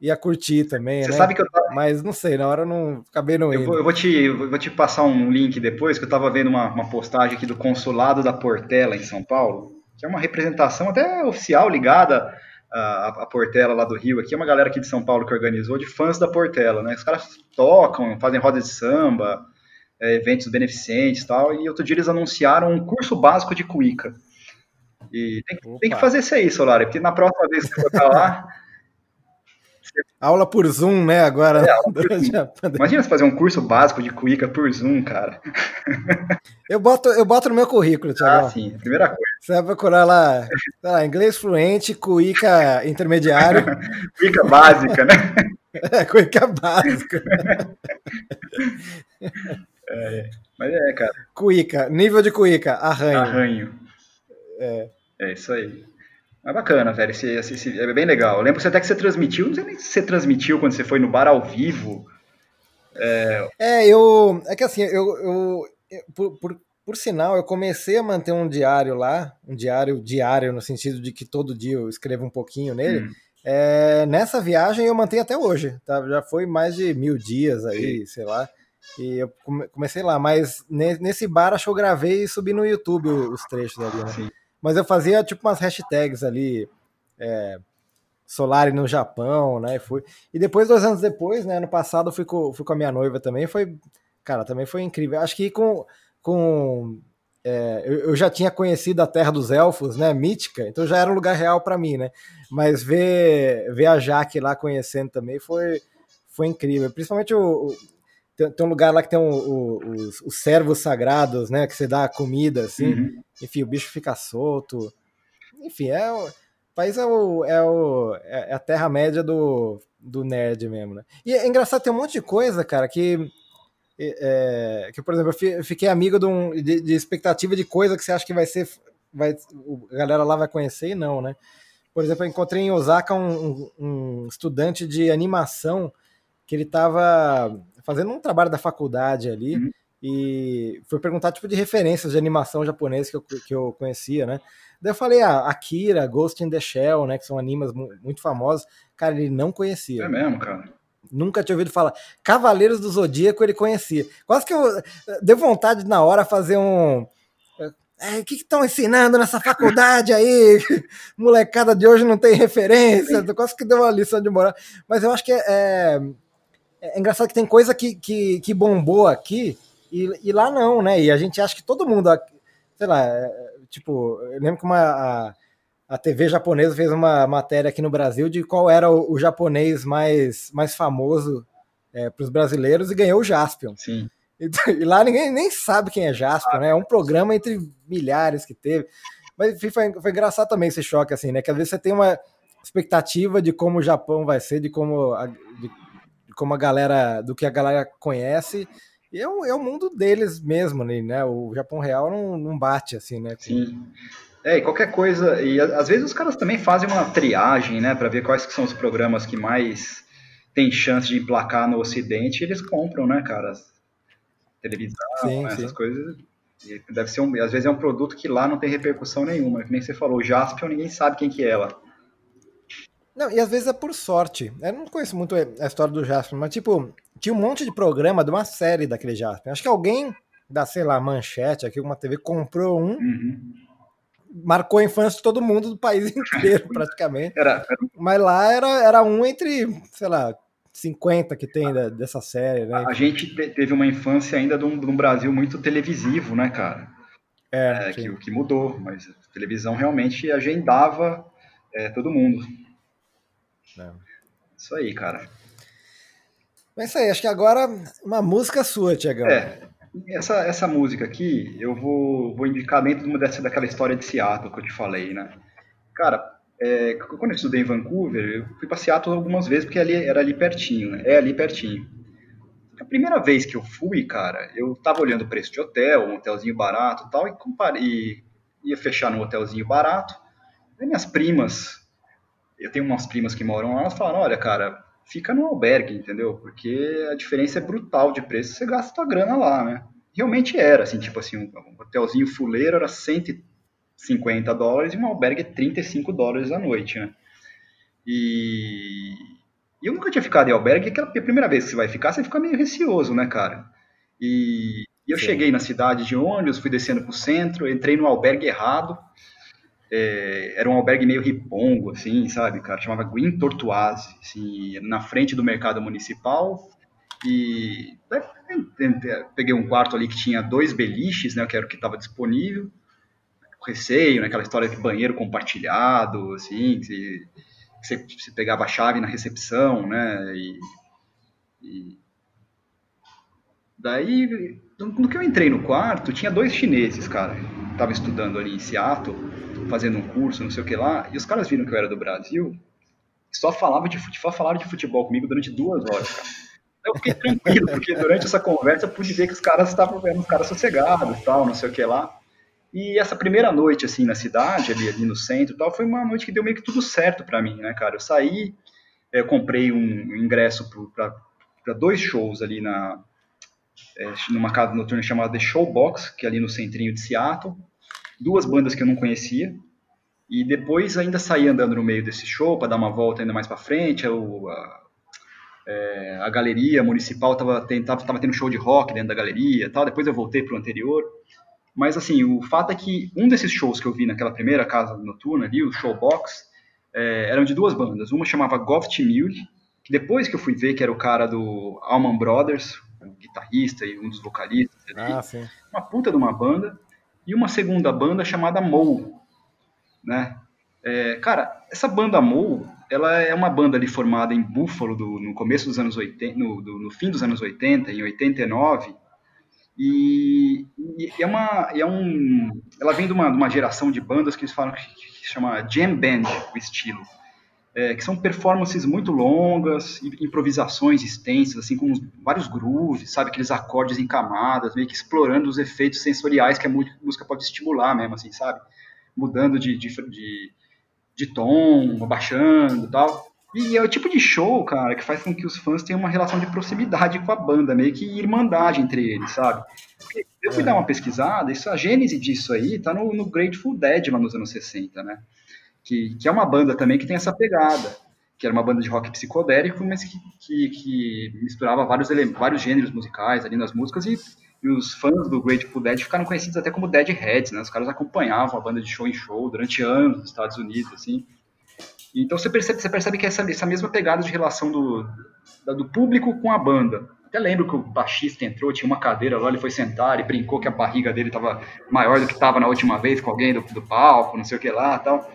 ia curtir também, Você né? sabe que eu tava... Mas não sei, na hora eu não acabei não indo. Eu vou, eu vou te, vou te passar um link depois, que eu tava vendo uma, uma postagem aqui do Consulado da Portela, em São Paulo, que é uma representação até oficial ligada à, à Portela lá do Rio. Aqui é uma galera aqui de São Paulo que organizou, de fãs da Portela, né? Os caras tocam, fazem rodas de samba, é, eventos beneficentes e tal, e outro dia eles anunciaram um curso básico de cuíca. E tem, tem que fazer isso aí, Solari, porque na próxima vez que você for lá... Aula por Zoom, né? Agora. É, Imagina você fazer um curso básico de cuíca por Zoom, cara. Eu boto, eu boto no meu currículo, Thiago. Ah, sim, primeira coisa. Você vai procurar lá, lá inglês fluente, cuíca intermediário. cuíca básica, né? É, cuíca básica. É, mas é, cara. Cuíca, nível de cuíca, arranho. Arranho. É. É isso aí. É bacana, velho. Esse, esse, esse, é bem legal. Eu lembro até que você transmitiu, não sei nem se você transmitiu quando você foi no bar ao vivo. É, é eu. É que assim, eu. eu, eu por, por, por, sinal, eu comecei a manter um diário lá, um diário diário, no sentido de que todo dia eu escrevo um pouquinho nele. Hum. É, nessa viagem eu mantenho até hoje, tá? Já foi mais de mil dias aí, Sim. sei lá. E eu comecei lá, mas nesse bar acho que eu gravei e subi no YouTube os trechos ali, né? Sim. Mas eu fazia tipo umas hashtags ali. É, Solari no Japão, né? Fui. E depois, dois anos depois, né? Ano passado, fui com, fui com a minha noiva também. Foi, cara, também foi incrível. Acho que com. com é, eu, eu, já tinha conhecido a Terra dos Elfos, né? Mítica, então já era um lugar real para mim, né? Mas ver, ver a Jaque lá conhecendo também foi, foi incrível. Principalmente o tem, tem, um lugar lá que tem o, os, os servos sagrados, né? Que você dá comida, assim. Uhum. Enfim, o bicho fica solto. Enfim, é o país é, o, é, o, é, é a terra-média do, do nerd mesmo, né? E é engraçado, tem um monte de coisa, cara, que. É, que, por exemplo, eu fiquei amigo de, um, de, de, expectativa de coisa que você acha que vai ser. Vai, a galera lá vai conhecer e não, né? Por exemplo, eu encontrei em Osaka um, um, um estudante de animação que ele estava fazendo um trabalho da faculdade ali uhum. e foi perguntar tipo de referências de animação japonesa que eu, que eu conhecia, né? Daí eu falei, ah, Akira, Ghost in the Shell, né, que são animes muito famosos. Cara, ele não conhecia. É mesmo, cara? Nunca tinha ouvido falar. Cavaleiros do Zodíaco ele conhecia. Quase que eu deu vontade na hora fazer um é, o que estão ensinando nessa faculdade aí? Molecada de hoje não tem referência. Quase que deu uma lição de moral. Mas eu acho que é, é, é engraçado que tem coisa que, que, que bombou aqui e, e, lá não, né? E a gente acha que todo mundo, sei lá, é, tipo, eu lembro que uma, a, a TV japonesa fez uma matéria aqui no Brasil de qual era o, o japonês mais, mais famoso é, para os brasileiros e ganhou o Jaspion. Sim. E, e, lá ninguém nem sabe quem é Jaspion, né? É um programa entre milhares que teve. Mas foi, foi engraçado também esse choque, assim, né? Que às vezes você tem uma expectativa de como o Japão vai ser, de como a, de como a galera, do que a galera conhece, e é o, é o mundo deles mesmo, né? O Japão real não, não bate assim, né? Sim. É, e qualquer coisa. E às vezes os caras também fazem uma triagem, né? Para ver quais que são os programas que mais tem chance de emplacar no Ocidente e eles compram, né, cara? Televisão, sim, essas sim. coisas. E deve ser um, às vezes é um produto que lá não tem repercussão nenhuma. Que nem você falou, o Jaspion, ninguém sabe quem que é ela. Não, e às vezes é por sorte. Eu não conheço muito a história do Jaspion, mas tipo, tinha um monte de programa de uma série daquele Jaspion. Acho que alguém da, sei lá, Manchete, aqui, uma TV, comprou um, uhum. marcou a infância de todo mundo do país inteiro, praticamente. Era, era... Mas lá era, era um entre, sei lá, 50 que tem da, dessa série, né? A gente teve uma infância ainda de um, de um Brasil muito televisivo, né, cara? É, é que, que mudou, mas a televisão realmente agendava é, todo mundo. É. Isso aí, cara. Mas isso aí, acho que agora uma música sua, Tiagão. É, essa, essa música aqui, eu vou, vou indicar dentro de uma dessa, daquela história de Seattle que eu te falei, né? Cara, é, quando eu estudei em Vancouver, eu fui para Seattle algumas vezes, porque ali, era ali pertinho, né? É ali pertinho. A primeira vez que eu fui, cara, eu tava olhando o preço de hotel, um hotelzinho barato e tal, e comparei, ia fechar num hotelzinho barato. Aí minhas primas, eu tenho umas primas que moram lá, elas falaram, olha, cara, fica no albergue, entendeu? Porque a diferença é brutal de preço, você gasta sua grana lá, né? Realmente era, assim, tipo assim, um hotelzinho fuleiro era 150 dólares e um albergue é 35 dólares a noite, né? E eu nunca tinha ficado em albergue, aquela primeira vez que você vai ficar, você fica meio receoso, né, cara? E, e eu Sim. cheguei na cidade de ônibus, fui descendo pro centro, entrei no albergue errado, é, era um albergue meio ripongo, assim, sabe, cara? Chamava Green Tortoise, assim, na frente do mercado municipal. E peguei um quarto ali que tinha dois beliches, né, que era o que estava disponível. Receio, né, aquela história de banheiro compartilhado, assim, que você, você pegava a chave na recepção, né, e, e daí, no que eu entrei no quarto, tinha dois chineses, cara, tava estudando ali em Seattle, fazendo um curso, não sei o que lá, e os caras viram que eu era do Brasil, só falava de futebol, falaram de futebol comigo durante duas horas, cara. Eu fiquei tranquilo, porque durante essa conversa eu pude ver que os caras estavam vendo os caras sossegados tal, não sei o que lá. E essa primeira noite, assim, na cidade, ali, ali no centro e tal, foi uma noite que deu meio que tudo certo para mim, né, cara? Eu saí, eu eh, comprei um ingresso para dois shows ali na, é, numa casa noturna chamada The Showbox, que é ali no centrinho de Seattle duas bandas que eu não conhecia. E depois ainda saí andando no meio desse show para dar uma volta ainda mais para frente. Eu, a, é, a, galeria municipal estava tava, tava tendo show de rock dentro da galeria tal. Depois eu voltei para o anterior. Mas assim, o fato é que um desses shows que eu vi naquela primeira casa noturna ali, o Showbox, é, eram de duas bandas. Uma chamava Goft Mule, que depois que eu fui ver que era o cara do Allman Brothers, o guitarrista e um dos vocalistas. Ali, ah, sim. Uma puta de uma banda. E uma segunda banda chamada Mou, né? É, cara, essa banda Mou, ela é uma banda ali formada em Buffalo do, no começo dos anos 80, no, do, no fim dos anos 80, em 89, e, e, é uma, é um, ela vem de uma, de uma geração de bandas que eles falam que, que chama jam band, o estilo, é, que são performances muito longas, improvisações extensas, assim, com vários grooves, sabe, aqueles acordes em camadas, meio que explorando os efeitos sensoriais que a música pode estimular mesmo, assim, sabe, mudando de, de, de, de tom, abaixando e tal. E é o tipo de show, cara, que faz com que os fãs tenham uma relação de proximidade com a banda, meio que irmandade entre eles, sabe? Porque eu fui é. dar uma pesquisada, isso, a gênese disso aí tá no, no Grateful Dead lá nos anos 60, né? Que, que é uma banda também que tem essa pegada, que era uma banda de rock psicodélico, mas que, que, que misturava vários, vários gêneros musicais ali nas músicas e, e os fãs do Grateful Dead ficaram conhecidos até como Deadheads, né? Os caras acompanhavam a banda de show em show durante anos nos Estados Unidos, assim. Então você percebe, você percebe que essa, essa mesma pegada de relação do, do público com a banda. Até lembro que o baixista entrou, tinha uma cadeira lá, ele foi sentar e brincou que a barriga dele estava maior do que estava na última vez com alguém do, do palco, não sei o que lá tal.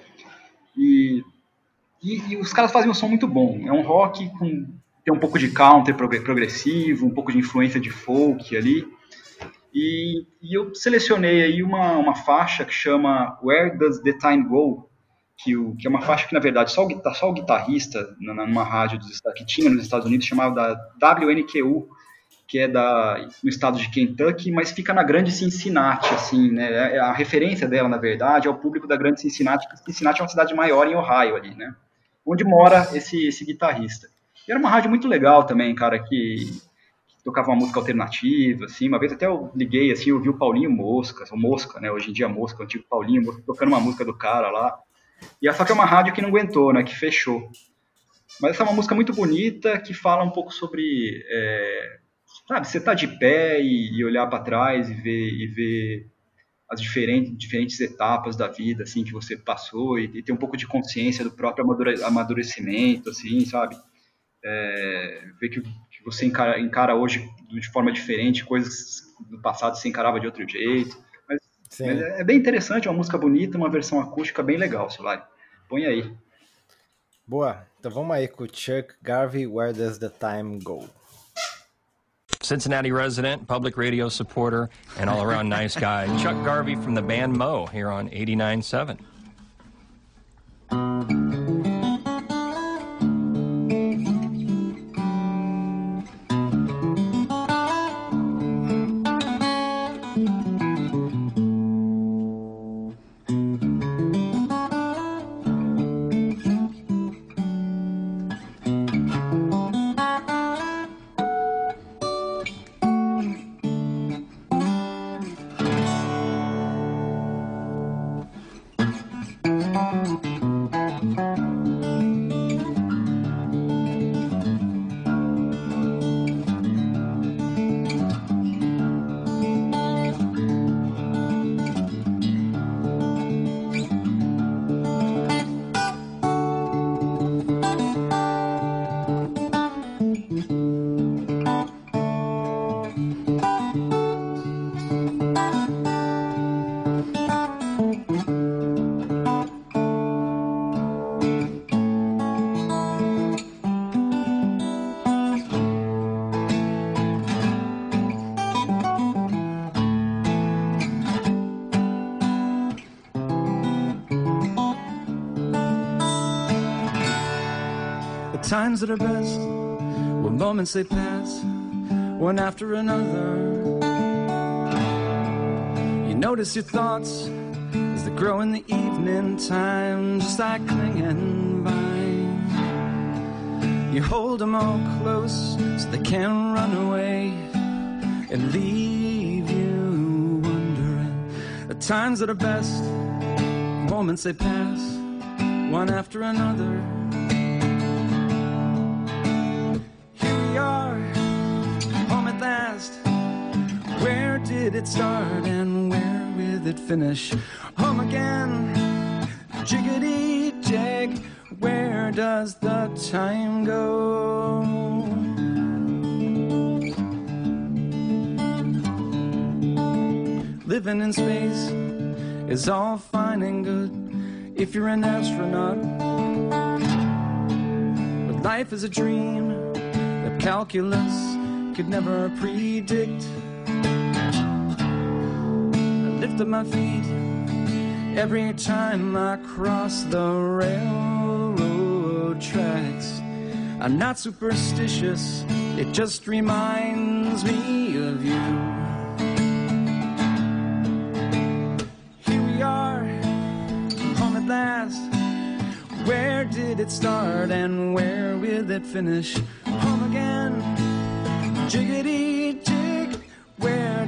E, e, e, os caras fazem um som muito bom. É um rock com tem um pouco de counter progressivo, um pouco de influência de folk ali. E, e eu selecionei aí uma, uma faixa que chama Where Does the Time Go? que, o, que é uma faixa que, na verdade, só o, só o guitarrista, numa rádio dos, que tinha nos Estados Unidos, chamava da WNQU, que é da, no estado de Kentucky, mas fica na grande Cincinnati, assim, né? É, a referência dela, na verdade, é o público da grande Cincinnati, porque Cincinnati é uma cidade maior em Ohio ali, né? Onde mora esse, esse guitarrista. E era uma rádio muito legal também, cara, que, que, tocava uma música alternativa, assim. Uma vez até eu liguei, assim, eu vi o Paulinho Mosca, o Mosca, né? Hoje em dia Mosca, o antigo Paulinho Mosca, tocando uma música do cara lá. E só que é uma rádio que não aguentou, né? Que fechou. Mas essa é uma música muito bonita que fala um pouco sobre, é, sabe, você tá de pé e, e olhar para trás e ver e ver as diferentes, diferentes etapas da vida, assim, que você passou e, e ter um pouco de consciência do próprio amadurecimento, assim, sabe? É, ver que, que você encara, encara, hoje de forma diferente coisas do passado você encarava de outro jeito. É, é, bem interessante, é uma música bonita, uma versão acústica bem legal, Solari. Põe aí. Boa. Então vamos aí com o Chuck Garvey, Where Does the Time Go? Cincinnati resident, public radio supporter, and all around nice guy, Chuck Garvey from the band Mo here on 89.7. that are best when moments they pass one after another. You notice your thoughts as they grow in the evening time, just like clinging vines. You hold them all close so they can't run away and leave you wondering. The times that are best, moments they pass one after another. It start and where will it finish? Home again, jiggity jag. where does the time go? Living in space is all fine and good if you're an astronaut. But life is a dream that calculus could never predict. Lift my feet every time I cross the railroad tracks. I'm not superstitious, it just reminds me of you. Here we are, home at last. Where did it start and where will it finish? Home again, jiggity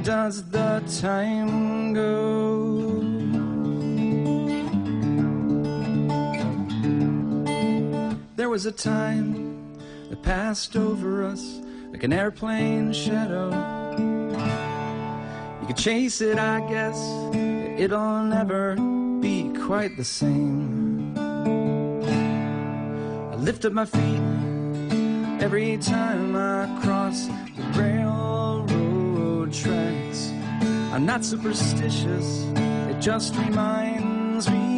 does the time go? There was a time that passed over us like an airplane shadow. You could chase it, I guess, it'll never be quite the same. I lift up my feet every time I cross the railroad tracks. I'm not superstitious, it just reminds me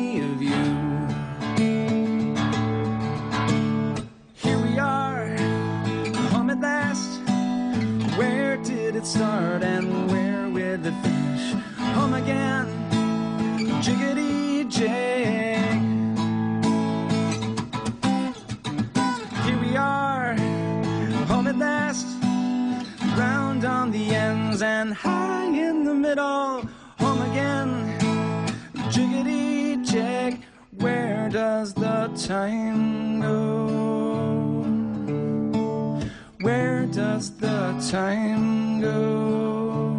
time go? Where does the time go?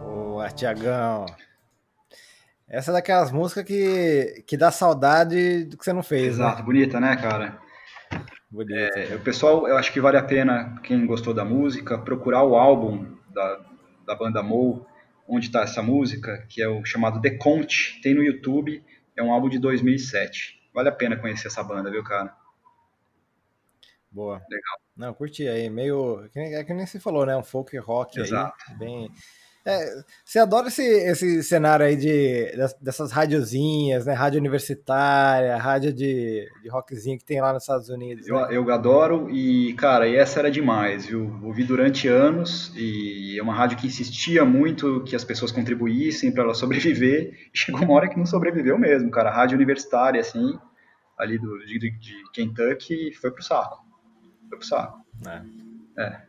Boa, Tiagão. Essa é daquelas músicas que, que dá saudade do que você não fez, Exato, né? bonita, né, cara? Bonita. É, o pessoal, eu acho que vale a pena, quem gostou da música, procurar o álbum da, da banda Mou, onde está essa música, que é o chamado The Conte, tem no YouTube, é um álbum de 2007. Vale a pena conhecer essa banda, viu, cara? Boa. Legal. Não, curti aí. Meio. É que nem se falou, né? Um folk rock Exato. aí. Bem. É, você adora esse, esse cenário aí de, dessas radiozinhas, né? Rádio universitária, rádio de, de rockzinho que tem lá nos Estados Unidos. Eu, né? eu adoro e, cara, e essa era demais, viu? Ouvi durante anos e é uma rádio que insistia muito que as pessoas contribuíssem para ela sobreviver. E chegou uma hora que não sobreviveu mesmo, cara. A rádio universitária, assim, ali do, de, de Kentucky, foi pro saco. Foi pro saco. É.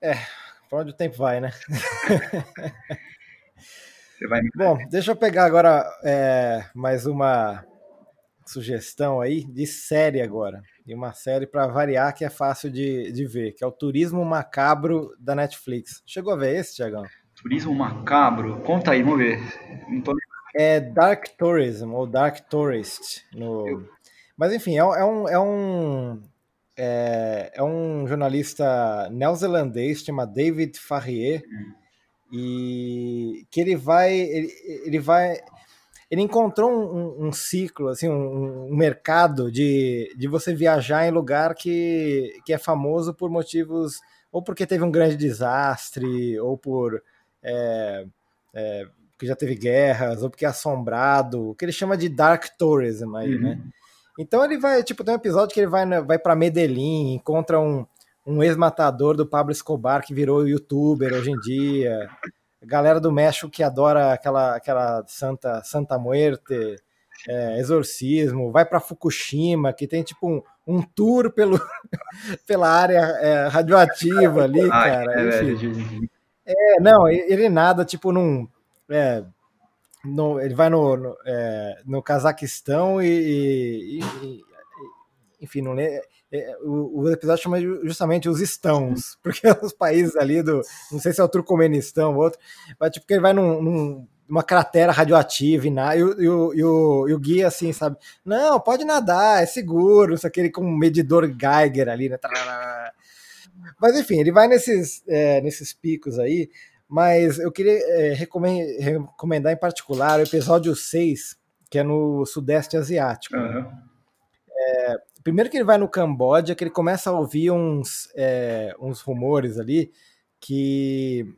É. Pra onde o tempo vai, né? Você vai Bom, deixa eu pegar agora é, mais uma sugestão aí de série agora. E uma série para variar que é fácil de, de ver, que é o Turismo Macabro da Netflix. Chegou a ver esse, Tiagão? Turismo macabro. Conta aí, vamos ver. Tô É Dark Tourism ou Dark Tourist. No... Mas enfim, é, é um. É um, é, é um jornalista neozelandês chamado David Farrier e que ele vai ele, ele vai ele encontrou um, um- ciclo assim um, um mercado de, de você viajar em lugar que, que é famoso por motivos ou porque teve um grande desastre ou por é, é, porque já teve guerras ou porque é assombrado o que ele chama de dark tourism aí Uhum. né então ele vai tipo tem um episódio que ele vai vai para Medellín encontra um um ex-matador do Pablo Escobar que virou youtuber hoje em dia. Galera do México que adora aquela, aquela Santa, Santa Muerte, é, exorcismo, vai para Fukushima, que tem tipo um, um tour pelo, pela área é, radioativa ali, cara. é, enfim. de- de- É, não, ele nada tipo num. é, no- ele vai no, no, é, no Cazaquistão e. e- e- enfim, não é, o, o episódio chama ju- justamente os estãos, porque é os países ali do. Não sei se é o Turcomenistão ou outro, mas tipo que ele vai num, num- numa cratera radioativa e, na, e, o, e, o, e, o, e o guia assim, sabe? Não, pode nadar, é seguro, isso aquele com um medidor Geiger ali, né? Mas enfim, ele vai nesses, é, nesses picos aí, mas eu queria é, recomendar em particular o episódio 6, que é no Sudeste Asiático. Uhum. É, primeiro que ele vai no Camboja, que ele começa a ouvir uns, é, uns rumores ali que,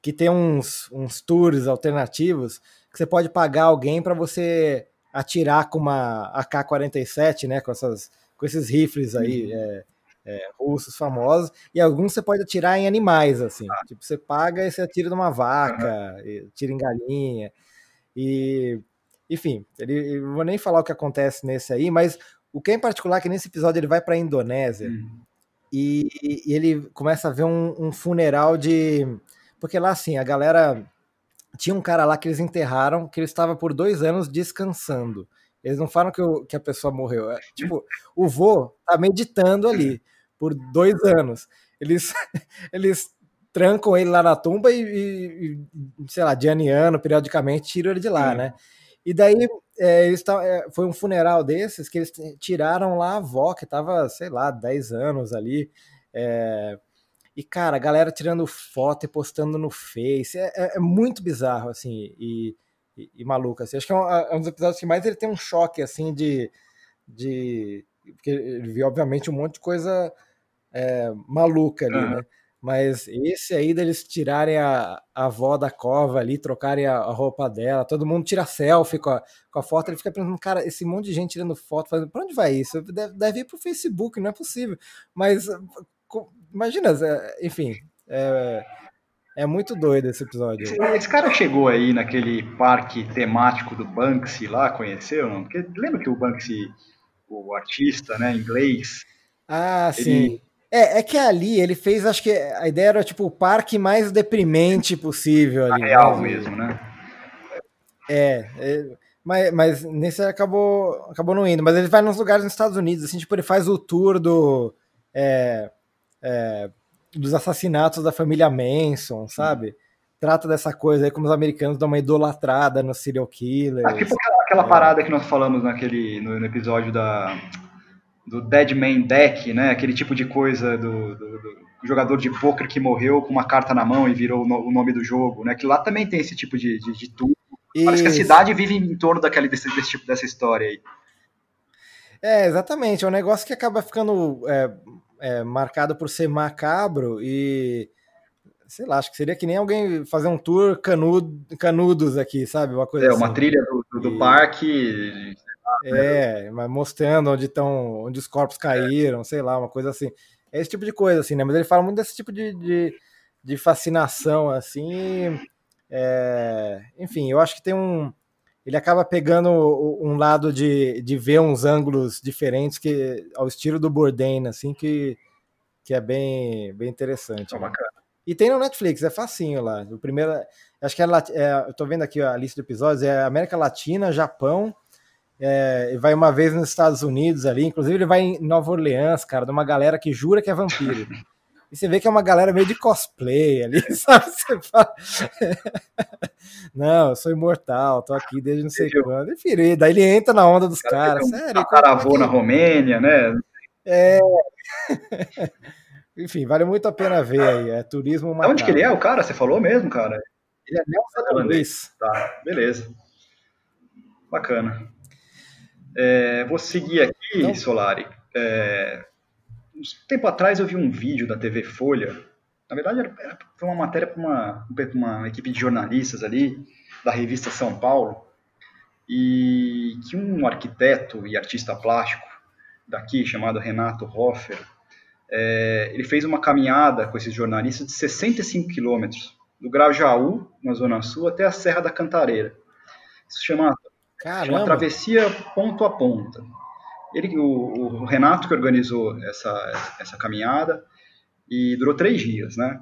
que tem uns, uns tours alternativos que você pode pagar alguém para você atirar com uma AK-47, né, com, essas, com esses rifles aí uhum. é, é, russos famosos, e alguns você pode atirar em animais, assim, ah. tipo, você paga e você atira numa vaca, uhum. tira em galinha, e enfim, ele, eu vou nem falar o que acontece nesse aí, mas o que é em particular é que nesse episódio ele vai para a Indonésia uhum. e, e, ele começa a ver um, um, funeral de. Porque lá, assim, a galera. Tinha um cara lá que eles enterraram que ele estava por dois anos descansando. Eles não falam que, o, que a pessoa morreu. É, tipo, o vô tá meditando ali por dois anos. Eles, eles trancam ele lá na tumba e, e, sei lá, de ano em ano, periodicamente, tiram ele de lá, né? E daí é, eles é, foi um funeral desses que eles tiraram lá a avó, que tava, sei lá, 10 anos ali. É, e, cara, a galera tirando foto e postando no Face. É, é, é muito bizarro, assim, e, e, e maluco. Assim. Acho que é um, é um, dos episódios que mais ele tem um choque, assim, de. de porque ele viu, obviamente, um monte de coisa é, maluca ali, uhum. né? Mas esse aí deles tirarem a, a avó da cova ali, trocarem a, a, roupa dela, todo mundo tira selfie com a, com a foto, ele fica pensando, cara, esse monte de gente tirando foto, fazendo, pra onde vai isso? Deve, deve ir pro Facebook, não é possível. Mas imagina, enfim, é, é muito doido esse episódio. Esse, esse, cara chegou aí naquele parque temático do Banksy lá, conheceu? Não? Porque lembra que o Banksy, o artista, né, inglês, ah, ele, sim. É, é que ali ele fez, acho que a ideia era tipo o parque mais deprimente possível ali. A real né? mesmo, né? É, é, mas, mas nesse acabou, acabou não indo. Mas ele vai nos lugares nos Estados Unidos, assim, tipo, ele faz o tour do. É, é, dos assassinatos da família Manson, sabe? Trata dessa coisa aí como os americanos dão uma idolatrada no serial killer. Ah, tipo aquela, aquela é. parada que nós falamos naquele, no, no episódio da do Dead Man Deck, né? Aquele tipo de coisa do, do, do jogador de poker que morreu com uma carta na mão e virou o nome do jogo, né? Que lá também tem esse tipo de, de, de tudo. Parece que a cidade vive em torno daquele, desse, desse tipo dessa história aí. É, exatamente. É um negócio que acaba ficando é, é, marcado por ser macabro e. Sei lá, acho que seria que nem alguém fazer um tour canudo, canudos aqui, sabe? Uma coisa É, assim. uma trilha do, do, do e... parque é, mas mostrando onde estão, onde os corpos caíram, sei lá, uma coisa assim. É esse tipo de coisa, assim, né? Mas ele fala muito desse tipo de, de, de fascinação, assim. É... Enfim, eu acho que tem um. Ele acaba pegando um lado de, de ver uns ângulos diferentes que ao estilo do Bourdain, assim, que, que é bem, bem interessante. É bacana. E tem no Netflix, é facinho lá. O primeiro, acho que é, é eu tô vendo aqui a lista de episódios, é América Latina, Japão, é, vai uma vez nos Estados Unidos ali, inclusive ele vai em Nova Orleans, cara, de uma galera que jura que é vampiro. E você vê que é uma galera meio de cosplay ali, sabe? Você fala, não, eu sou imortal, tô aqui desde não sei quando. Enfim, daí ele entra na onda dos cara, caras. Um Sério, caravô na Romênia, né? É. Enfim, vale muito a pena ver aí. É turismo macabro. Onde que ele é, o cara? Você falou mesmo, cara? Ele é Nelson Luiz. Tá, beleza. Bacana. É, vou seguir aqui, então, Solari. É, um tempo atrás eu vi um vídeo da TV Folha. Na verdade, era, era foi uma matéria para uma, uma equipe de jornalistas ali, da revista São Paulo, e que um arquiteto e artista plástico daqui, chamado Renato Hoffer, é, ele fez uma caminhada com esses jornalistas de 65 quilômetros, do Grajaú, na Zona Sul, até a Serra da Cantareira. Isso chama Caramba. Uma travessia ponto a ponta. Ele, o, o, Renato que organizou essa, essa caminhada e durou três dias, né?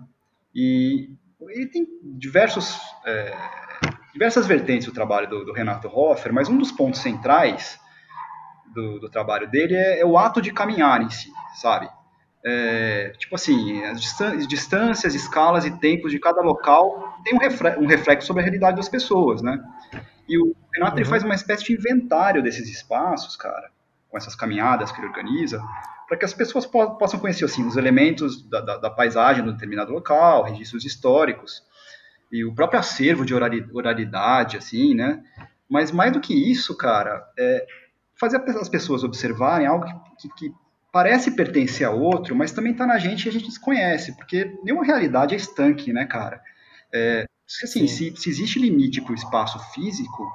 E ele tem diversos, é, diversas vertentes o trabalho do, do, Renato Hoffer, mas um dos pontos centrais do, do trabalho dele é, é, o ato de caminhar em si, sabe? É, tipo assim, as distâncias, escalas e tempos de cada local tem um, reflexo, um reflexo sobre a realidade das pessoas, né? E o Renato uhum. ele faz uma espécie de inventário desses espaços, cara, com essas caminhadas que ele organiza, para que as pessoas po possam conhecer assim, os elementos da, da, da paisagem de um determinado local, registros históricos, e o próprio acervo de oralidade, assim, né? Mas mais do que isso, cara, é fazer as pessoas observarem algo que, que, que parece pertencer a outro, mas também está na gente e a gente desconhece, porque nenhuma realidade é estanque, né, cara? É, assim, se, se, existe limite para o espaço físico,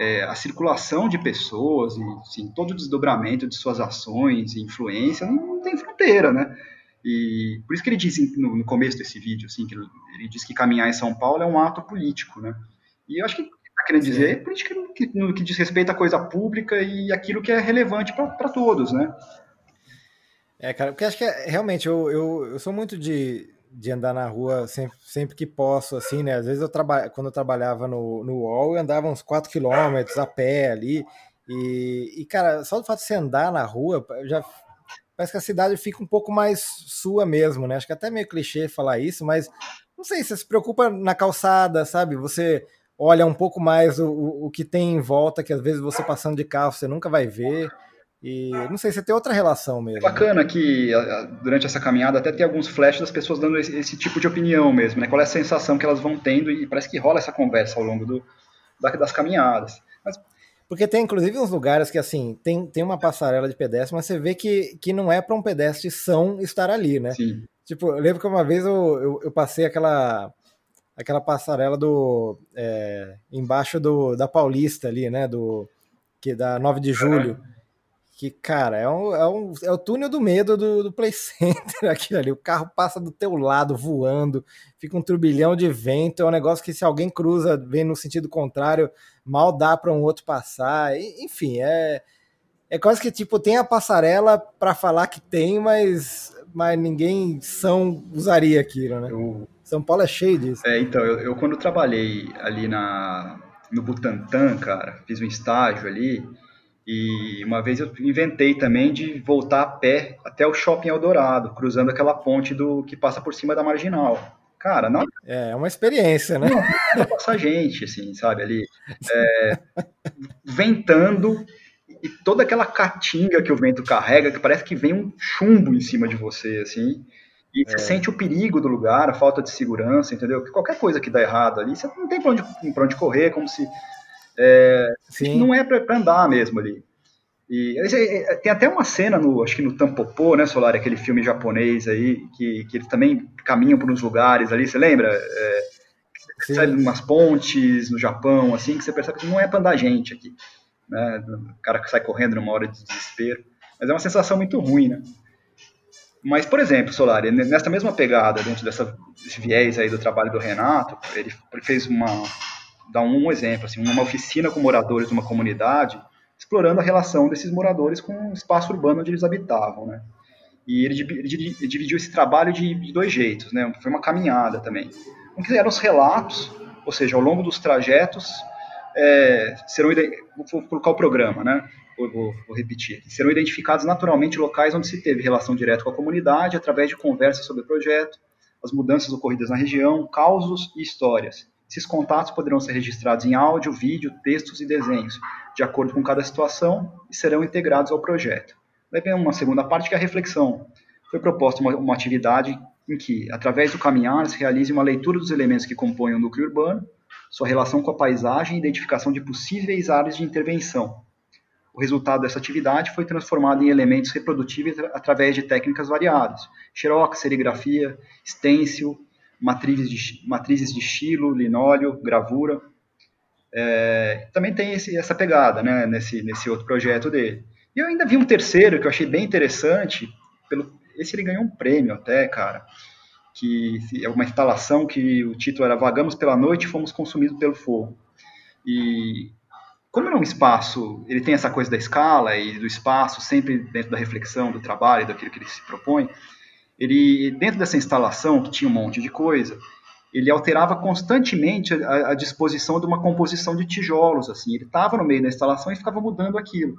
é, a circulação de pessoas e assim, todo o desdobramento de suas ações e influência não, tem fronteira, né? E por isso que ele diz no, no começo desse vídeo, assim, que ele, ele, diz que caminhar em São Paulo é um ato político, né? E eu acho que está querendo dizer é política no que, no que diz respeito à coisa pública e aquilo que é relevante para todos, né? É, cara, porque acho que é, realmente eu, eu, eu sou muito de, de andar na rua sempre, sempre que posso, assim, né? Às vezes eu trabalho, quando eu trabalhava no, no UOL, eu andava uns 4 quilômetros a pé ali. E, e, cara, só do fato de você andar na rua, já parece que a cidade fica um pouco mais sua mesmo, né? Acho que é até meio clichê falar isso, mas não sei, você se preocupa na calçada, sabe? Você olha um pouco mais o, o, o que tem em volta, que às vezes você passando de carro você nunca vai ver. E não sei, você tem outra relação mesmo. É bacana que durante essa caminhada até tem alguns flashes das pessoas dando esse, esse, tipo de opinião mesmo, né? Qual é a sensação que elas vão tendo e parece que rola essa conversa ao longo do, das caminhadas. Mas... Porque tem inclusive uns lugares que assim, tem, tem uma passarela de pedestre, mas você vê que, que não é para um pedestre são estar ali, né? Sim. Tipo, eu lembro que uma vez eu, eu, eu passei aquela aquela passarela do é, embaixo do da Paulista ali, né? Do que da 9 de julho. É que, cara, é, um, é, um, é o túnel do medo do, do Play Center, aquilo ali. O carro passa do teu lado voando, fica um turbilhão de vento. É um negócio que, se alguém cruza, vem no sentido contrário, mal dá para um outro passar. E, enfim, é, é quase que tipo, tem a passarela para falar que tem, mas, mas ninguém são usaria aquilo, né? Eu... São Paulo é cheio disso. É, então, eu, eu quando trabalhei ali na, no Butantã, cara, fiz um estágio ali e uma vez eu inventei também de voltar a pé até o Shopping Eldorado, cruzando aquela ponte do que passa por cima da Marginal. Cara, não... É, é uma experiência, né? Não, passar gente, assim, sabe, ali, é, ventando e toda aquela caatinga que o vento carrega, que parece que vem um chumbo em cima de você, assim, e você é. sente o perigo do lugar, a falta de segurança, entendeu? Que qualquer coisa que dá errado ali, você não tem pra onde, pra onde correr, como se é, não é para andar mesmo ali. E é, tem até uma cena no, acho que no Tampopô, né, Solar, aquele filme japonês aí, que, que eles também caminham por uns lugares ali, você lembra? É, sai umas pontes no Japão, assim, que você percebe que não é para andar gente aqui. Né? O cara que sai correndo numa hora de desespero. Mas é uma sensação muito ruim, né? Mas, por exemplo, Solari, nessa mesma pegada, dentro dessa, desse viés aí do trabalho do Renato, ele fez uma, dar um exemplo, assim, uma oficina com moradores de uma comunidade, explorando a relação desses moradores com o espaço urbano onde eles habitavam, né? E ele, dividiu esse trabalho de, de, dois jeitos, né? Foi uma caminhada também. Um que eram os relatos, ou seja, ao longo dos trajetos, é, serão vou colocar o programa, né? Vou, vou, vou, repetir. Serão identificados naturalmente locais onde se teve relação direta com a comunidade através de conversas sobre o projeto, as mudanças ocorridas na região, causos e histórias, esses contatos poderão ser registrados em áudio, vídeo, textos e desenhos, de acordo com cada situação, e serão integrados ao projeto. Daí vem uma segunda parte que é a reflexão. Foi proposta uma, uma atividade em que, através do caminhar, se realize uma leitura dos elementos que compõem o núcleo urbano, sua relação com a paisagem e identificação de possíveis áreas de intervenção. O resultado dessa atividade foi transformado em elementos reprodutíveis através de técnicas variadas: xerox, serigrafia, stencil, matrizes de, matrizes de estilo, linóleo, gravura. É, também tem esse, essa pegada né, nesse, nesse outro projeto dele. E eu ainda vi um terceiro que eu achei bem interessante. Pelo, esse ele ganhou um prêmio até, cara. Que é uma instalação que o título era Vagamos pela noite e fomos consumidos pelo fogo. E como é um espaço, ele tem essa coisa da escala e do espaço, sempre dentro da reflexão, do trabalho, daquilo que ele se propõe ele dentro dessa instalação que tinha um monte de coisa, ele alterava constantemente a, a disposição de uma composição de tijolos, assim, ele estava no meio da instalação e ficava mudando aquilo.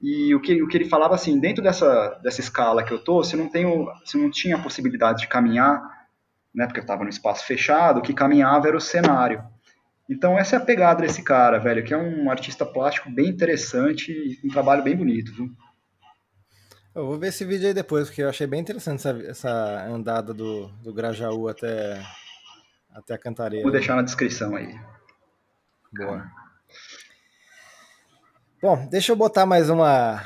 E o que, o que ele falava assim, dentro dessa, dessa escala que eu tô, você não tem, você não tinha a possibilidade de caminhar, né, porque eu estava no espaço fechado, o que caminhava era o cenário. Então essa é a pegada desse cara, velho, que é um artista plástico bem interessante um trabalho bem bonito, viu? Eu vou ver esse vídeo aí depois, porque eu achei bem interessante essa, essa andada do, do Grajaú até, até a Cantareira. Vou deixar na descrição aí. Boa. Bom, deixa eu botar mais uma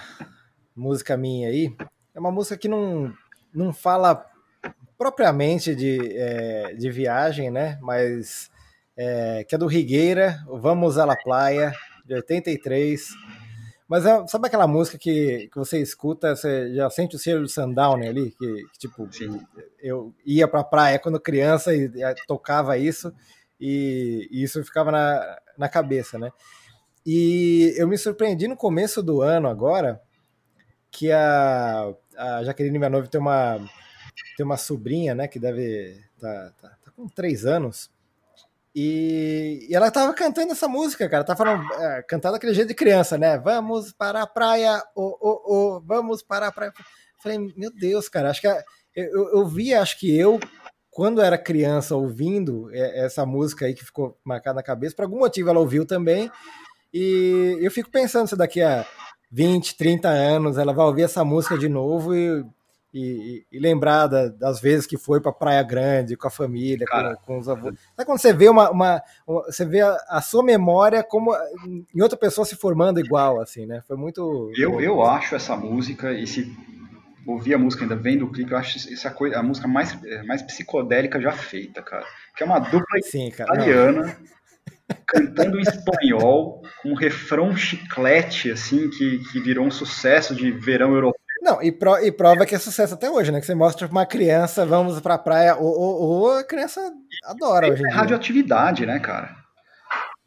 música minha aí. É uma música que não, não fala propriamente de, é, de viagem, né? Mas é, que é do Rigueira, Vamos à la Playa, de 83. Mas é, sabe aquela música que, que você escuta, você já sente o cheiro do Sundown ali? Que, que tipo, Sim. eu ia pra praia quando criança e, e tocava isso, e, e, isso ficava na, na cabeça, né? E eu me surpreendi no começo do ano agora, que a, a Jaqueline Mianove tem uma, tem uma sobrinha, né, que deve tá, tá, tá com três anos, e, e, ela tava cantando essa música, cara. Tava falando, é, cantando aquele jeito de criança, né? Vamos para a praia, oh, oh, oh, vamos para a praia. Falei, meu Deus, cara, acho que a, eu, eu vi, acho que eu, quando era criança, ouvindo essa música aí que ficou marcada na cabeça, por algum motivo ela ouviu também. E eu fico pensando se daqui a 20, 30 anos ela vai ouvir essa música de novo e e, e, lembrar da, das vezes que foi para Praia Grande com a família, com, com, os avós. Sabe quando você vê uma, uma, uma você vê a, a, sua memória como em outra pessoa se formando igual, assim, né? Foi muito. Eu, eu acho essa música e se ouvir a música ainda vendo o clipe, eu acho essa coisa, a música mais, mais psicodélica já feita, cara. Que é uma dupla Sim, italiana cantando em espanhol, com um refrão chiclete, assim, que, que virou um sucesso de verão europeu não, e, pro, e, prova que é sucesso até hoje, né? Que você mostra pra uma criança, vamos pra praia, ou, ou, ou a criança adora hoje em é radioatividade, né, cara?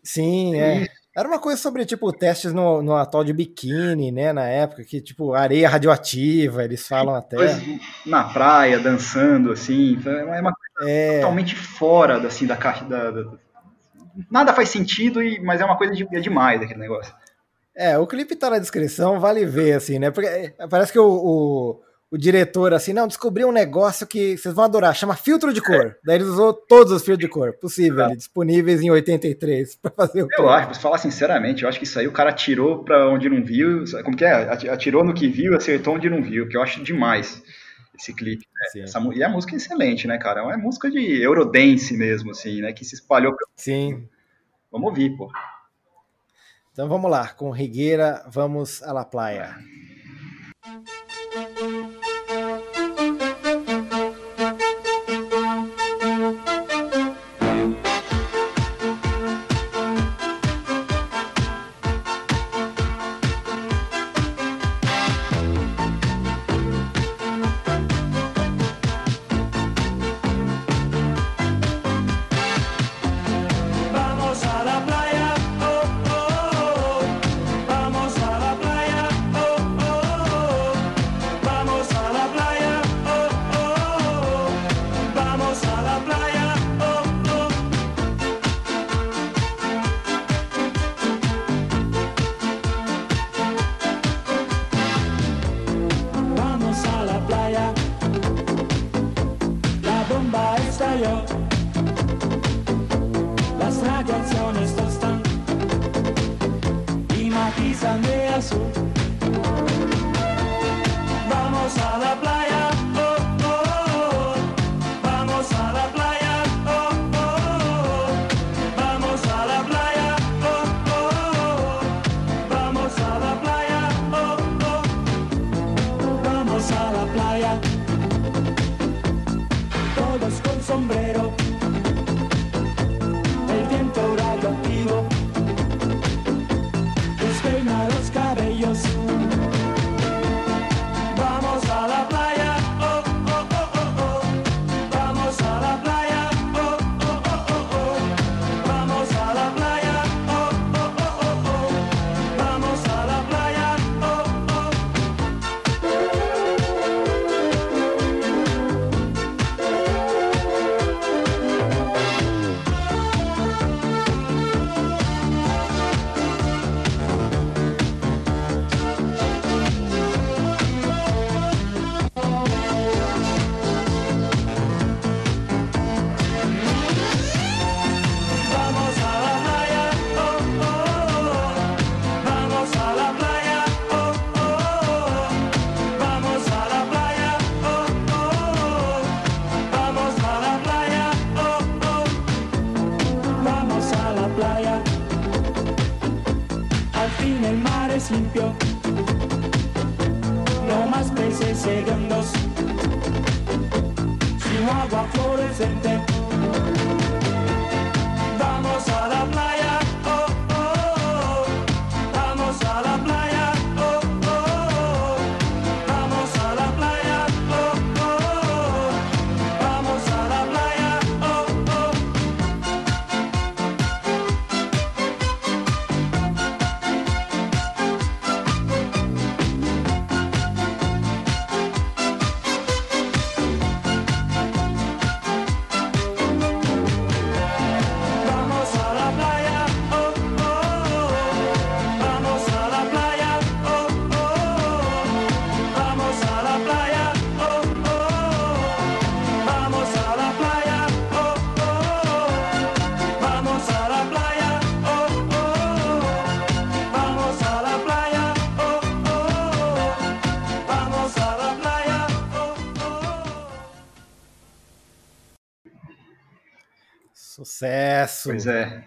Sim, é. Era uma coisa sobre, tipo, testes no, no atol de biquíni, né, na época, que, tipo, areia radioativa, eles falam até. Na praia, dançando, assim, é uma coisa é... totalmente fora, assim, da caixa, da, da... Nada faz sentido, mas é uma coisa de, é demais aquele negócio. É, o clipe tá na descrição, vale ver, assim, né? Porque é, parece que o, o, o diretor, assim, não, descobriu um negócio que vocês vão adorar, chama filtro de cor. Daí ele usou todos os filtros de cor possível, ali, disponíveis em 83 para fazer o Eu acho, pra falar sinceramente, eu acho que isso aí o cara atirou pra onde não viu, como que é? Atirou no que viu, acertou onde não viu, que eu acho demais esse clipe. Né? Essa, e a música é excelente, né, cara? É uma música de Eurodance mesmo, assim, né? Que se espalhou. Sim. Vamos ouvir, pô. Então vamos lá, com Rigueira, vamos à la playa. Sucesso! Pois é.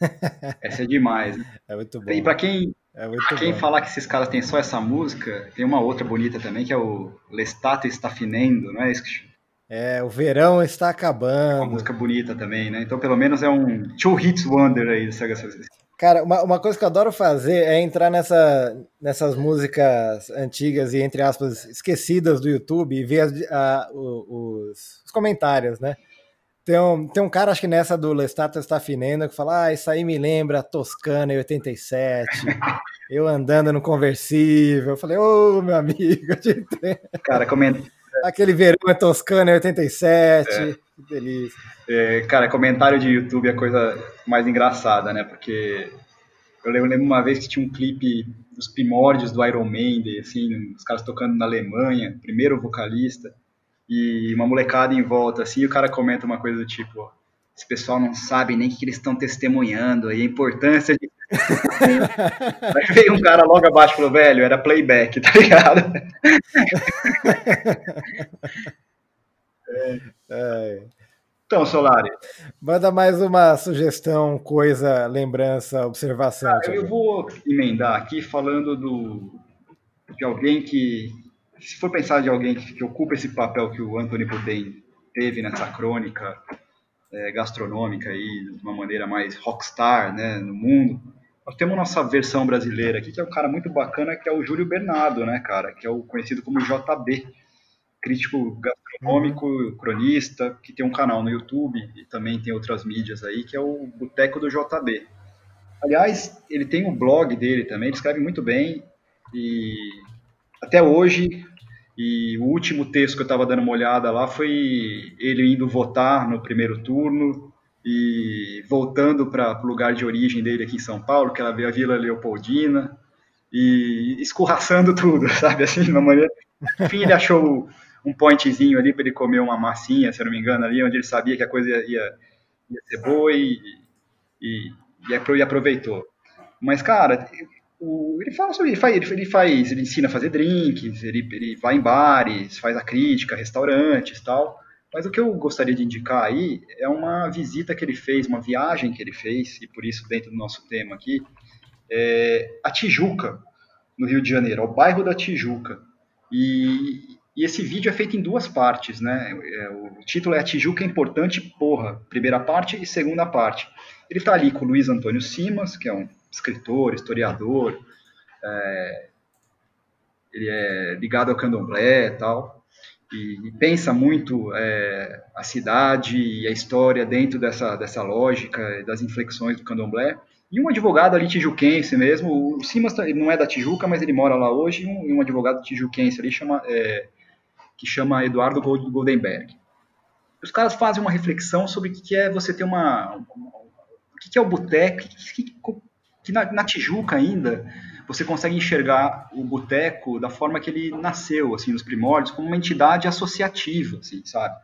Essa é demais. né? É muito bom. E pra quem, É pra quem bom. falar que esses caras têm só essa música, tem uma outra bonita também, que é o L'estate está finendo, não é isso? que? É, o verão está Uma acabando. música bonita também, né? Então pelo menos é um two hits wonder aí dessa Cara, uma, uma coisa que eu adoro fazer é entrar nessa, nessas músicas antigas e, entre aspas, esquecidas do YouTube e ver as- a- os, os comentários, né? Tem um, tem um cara, acho que nessa do Lestat está finendo, que fala: Ah, isso aí me lembra Toscana em 87, eu andando no conversível. Eu falei: Ô, meu amigo, eu te entendo. Cara, coment... aquele verão é Toscana em 87, que delícia. é, cara, comentário de YouTube é a coisa mais engraçada, né? Porque eu lembro, lembro uma vez que tinha um clipe dos primórdios do Iron Maiden, assim, os caras tocando na Alemanha, primeiro vocalista, e uma molecada em volta, assim, e o cara comenta uma coisa do tipo, ó, esse pessoal não sabe nem o que eles estão testemunhando, aí a importância de... Aí veio um cara logo abaixo e falou, velho, era playback, tá ligado? É. Então, Solari, Manda mais uma sugestão, coisa, lembrança, observação. Thiago. eu vou emendar aqui falando do, de alguém que, se for pensar de alguém que, que ocupa esse papel que o Anthony Bourdain teve nessa crônica é, gastronômica aí, de uma maneira mais rockstar né, no mundo, nós temos nossa versão brasileira aqui, que é um cara muito bacana, que é o Júlio Bernardo, né, cara, que é o conhecido como JB, crítico gastronômico, cronista, que tem um canal no YouTube e também tem outras mídias aí, que é o Boteco do JB. Aliás, ele tem um blog dele também, ele escreve muito bem e até hoje, e o último texto que eu estava dando uma olhada lá foi ele indo votar no primeiro turno e voltando para o lugar de origem dele aqui em São Paulo, que era a Vila Leopoldina, e escorraçando tudo, sabe, assim, de uma maneira... Enfim, ele achou um pointzinho ali para ele comer uma massinha, se eu não me engano, ali, onde ele sabia que a coisa ia, ia ser boa e, e, e aproveitou. Mas, cara, o- ele fala sobre. Ele faz, ele, ele faz, ele ensina a fazer drinks, ele, ele vai em bares, faz a crítica, restaurantes tal. Mas o que eu gostaria de indicar aí é uma visita que ele fez, uma viagem que ele fez, e por isso dentro do nosso tema aqui, é a Tijuca, no Rio de Janeiro, ao bairro da Tijuca. E, e esse vídeo é feito em duas partes, né? É, o título é A Tijuca é Importante, Porra, primeira parte e segunda parte. Ele está ali com o Luiz Antônio Simas, que é um escritor, historiador, é, ele é ligado ao candomblé e tal, e, e pensa muito é, a cidade e a história dentro dessa, dessa lógica, das inflexões do candomblé. E um advogado ali tijuquense mesmo, o Simas tá- não é da Tijuca, mas ele mora lá hoje, e um, um advogado tijuquense ali chama, é, que chama Eduardo Gold- Goldenberg. Os caras fazem uma reflexão sobre o que é você ter uma... O que que é o boteco, que, na, na Tijuca ainda você consegue enxergar o boteco da forma que ele nasceu, assim, nos primórdios, como uma entidade associativa, assim, sabe?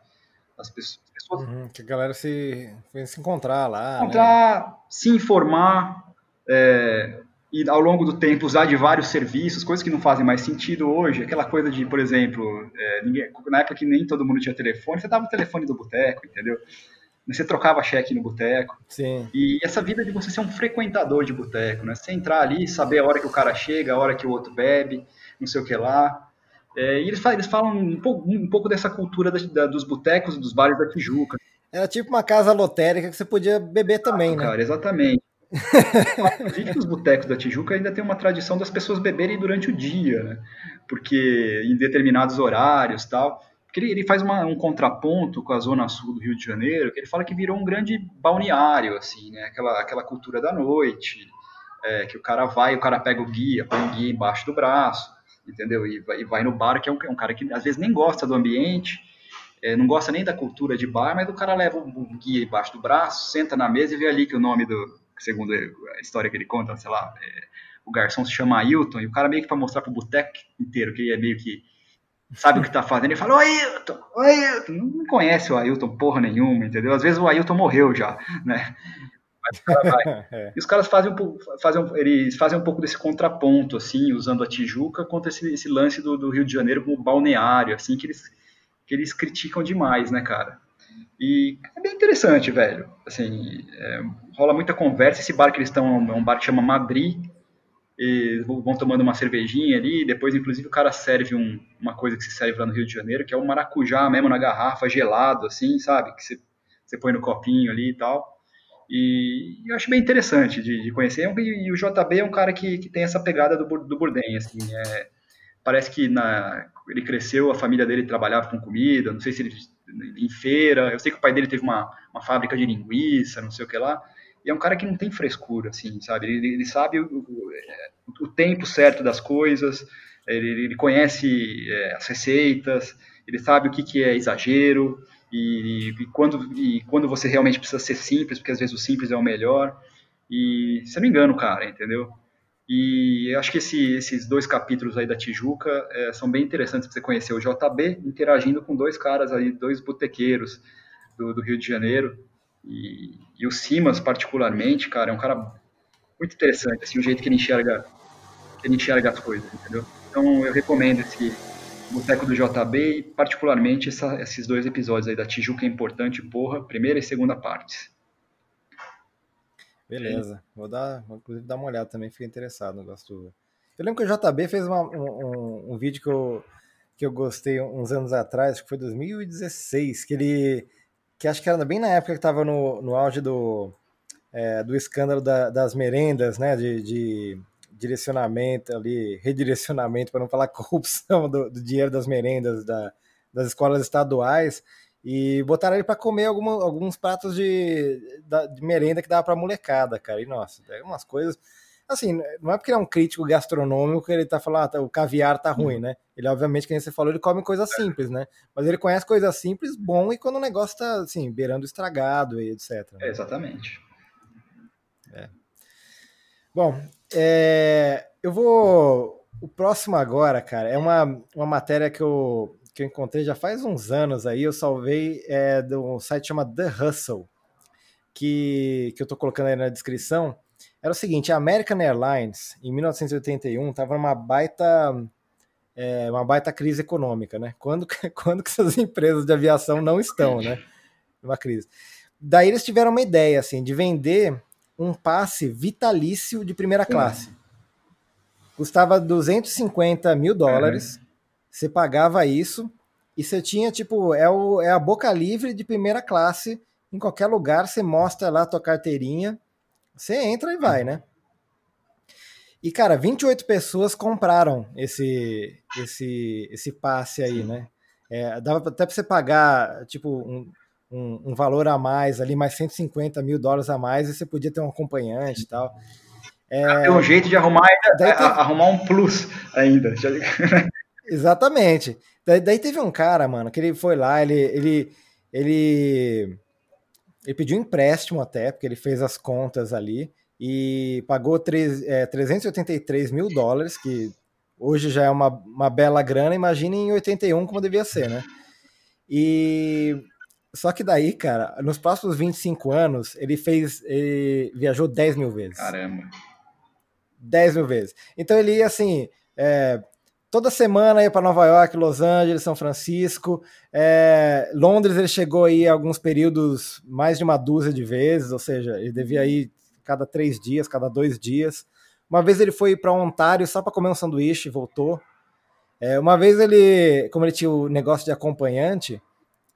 As pessoas, as pessoas Uhum, que a galera se, se encontrar lá. né? encontrar, se informar, é, e ao longo do tempo usar de vários serviços, coisas que não fazem mais sentido hoje. Aquela coisa de, por exemplo, é, ninguém- na época que nem todo mundo tinha telefone, você dava o telefone do boteco, entendeu? Você trocava cheque no boteco. Sim. E essa vida de você ser um frequentador de boteco, né? Você entrar ali, saber a hora que o cara chega, a hora que o outro bebe, não sei o que lá. É, e eles, eles falam um pouco, um pouco dessa cultura da, da, dos botecos, dos bares da Tijuca. Era tipo uma casa lotérica que você podia beber também, ah, né? Cara, exatamente. Inclusive os botecos da Tijuca ainda tem uma tradição das pessoas beberem durante o dia, né? Porque em determinados horários tal. Ele, ele faz uma, um contraponto com a zona sul do Rio de Janeiro, que ele fala que virou um grande balneário, assim, né? Aquela, aquela cultura da noite, é, que o cara vai, o cara pega o guia, põe o guia embaixo do braço, entendeu? E vai, e vai no bar, que é um, um, cara que às vezes nem gosta do ambiente, é, não gosta nem da cultura de bar, mas o cara leva o guia embaixo do braço, senta na mesa e vê ali que o nome do, segundo a história que ele conta, sei lá, é, o garçom se chama Ailton, e o cara meio que para mostrar pro boteco inteiro que ele é meio que sabe o que tá fazendo, ele fala, ô Ailton, ô Ailton, não conhece o Ailton porra nenhuma, entendeu? Às vezes o Ailton morreu já, né? É. E os caras fazem um pouco, fazem, eles fazem um pouco desse contraponto, assim, usando a Tijuca contra esse, esse lance do, do, Rio de Janeiro como balneário, assim, que eles, que eles criticam demais, né, cara? E é bem interessante, velho. Assim, é, rola muita conversa. Esse bar que eles estão é um bar que chama Madrid. E vão tomando uma cervejinha ali. Depois, inclusive, o cara serve um, uma coisa que se serve lá no Rio de Janeiro, que é um maracujá mesmo na garrafa, gelado, assim, sabe? Que você, você põe no copinho ali e tal. E eu acho bem interessante de, de conhecer. E, o JB é um cara que, que tem essa pegada do, do Burden, assim. É, parece que na, ele cresceu, a família dele trabalhava com comida, não sei se ele em feira. Eu sei que o pai dele teve uma, uma fábrica de linguiça, não sei o que lá. E é um cara que não tem frescura, assim, sabe? Ele, ele sabe o, o, o, tempo certo das coisas, ele, ele conhece é, as receitas, ele sabe o que, que é exagero e, e, quando, e quando você realmente precisa ser simples, porque às vezes o simples é o melhor. E, eu não me engano, cara, entendeu? E acho que esse, esses dois capítulos aí da Tijuca é, são bem interessantes para você conhecer o JB interagindo com dois caras aí, dois botequeiros do, do Rio de Janeiro. E, e, o Simas, particularmente, cara, é um cara muito interessante, assim, o jeito que ele enxerga, que ele enxerga as coisas, entendeu? Então eu recomendo esse Boteco do JB e particularmente essa, esses dois episódios aí da Tijuca é importante, porra, primeira e segunda partes. Beleza. Vou dar, vou inclusive dar uma olhada também, fiquei interessado no negócio Eu lembro que o JB fez uma, um, um, vídeo que eu, que eu gostei uns anos atrás, acho que foi 2016, que ele. Que acho que era bem na época que estava no, no auge do, é, do escândalo da, das merendas, né? De, de, direcionamento ali, redirecionamento, para não falar corrupção do, do dinheiro das merendas da, das escolas estaduais e botaram ele para comer alguma, alguns pratos de, de merenda que dava para molecada, cara. E nossa, é umas coisas. Assim, não é porque ele é um crítico gastronômico que ele tá falando, ah, tá, o caviar tá ruim, né? Ele, obviamente, que você falou, ele come coisas é. simples, né? Mas ele conhece coisas simples, bom, e quando o negócio tá, assim, beirando estragado e etc. Né? exatamente. É. Bom, é, eu vou. O próximo agora, cara, é uma, uma matéria que eu que eu encontrei já faz uns anos aí, eu salvei é, de um site chamado The Hustle, que, que eu tô colocando aí na descrição. Era o seguinte, a American Airlines, em 1981, estava numa baita, é, uma baita crise econômica, né? Quando, quando que essas empresas de aviação não estão, né? Uma crise. Daí eles tiveram uma ideia, assim, de vender um passe vitalício de primeira classe. Custava 250 mil dólares. Uhum você pagava isso e você tinha, tipo, é, o, é a boca livre de primeira classe. Em qualquer lugar, você mostra lá a tua carteirinha, você entra e vai, né? E, cara, 28 pessoas compraram esse, esse, esse passe aí, né? É, dava até para você pagar, tipo, um, um, um, valor a mais ali, mais 150 mil dólares a mais, e você podia ter um acompanhante e tal. É, um jeito de arrumar, ainda, arrumar um plus ainda. Exatamente. Daí, daí, teve um cara, mano, que ele foi lá, ele, ele, ele, ele pediu empréstimo até, porque ele fez as contas ali e pagou 3, é, 383 mil dólares, que hoje já é uma, uma bela grana, imagine em 81 como devia ser, né? E só que daí, cara, nos próximos 25 anos, ele fez. Ele viajou 10 mil vezes. Caramba. 10 mil vezes. Então ele ia assim. É, toda semana ia para Nova York, Los Angeles, São Francisco. É, Londres ele chegou aí alguns períodos mais de uma dúzia de vezes, ou seja, ele devia ir cada três dias, cada dois dias. Uma vez ele foi para Ontário só para comer um sanduíche e voltou. É, uma vez ele, como ele tinha o negócio de acompanhante,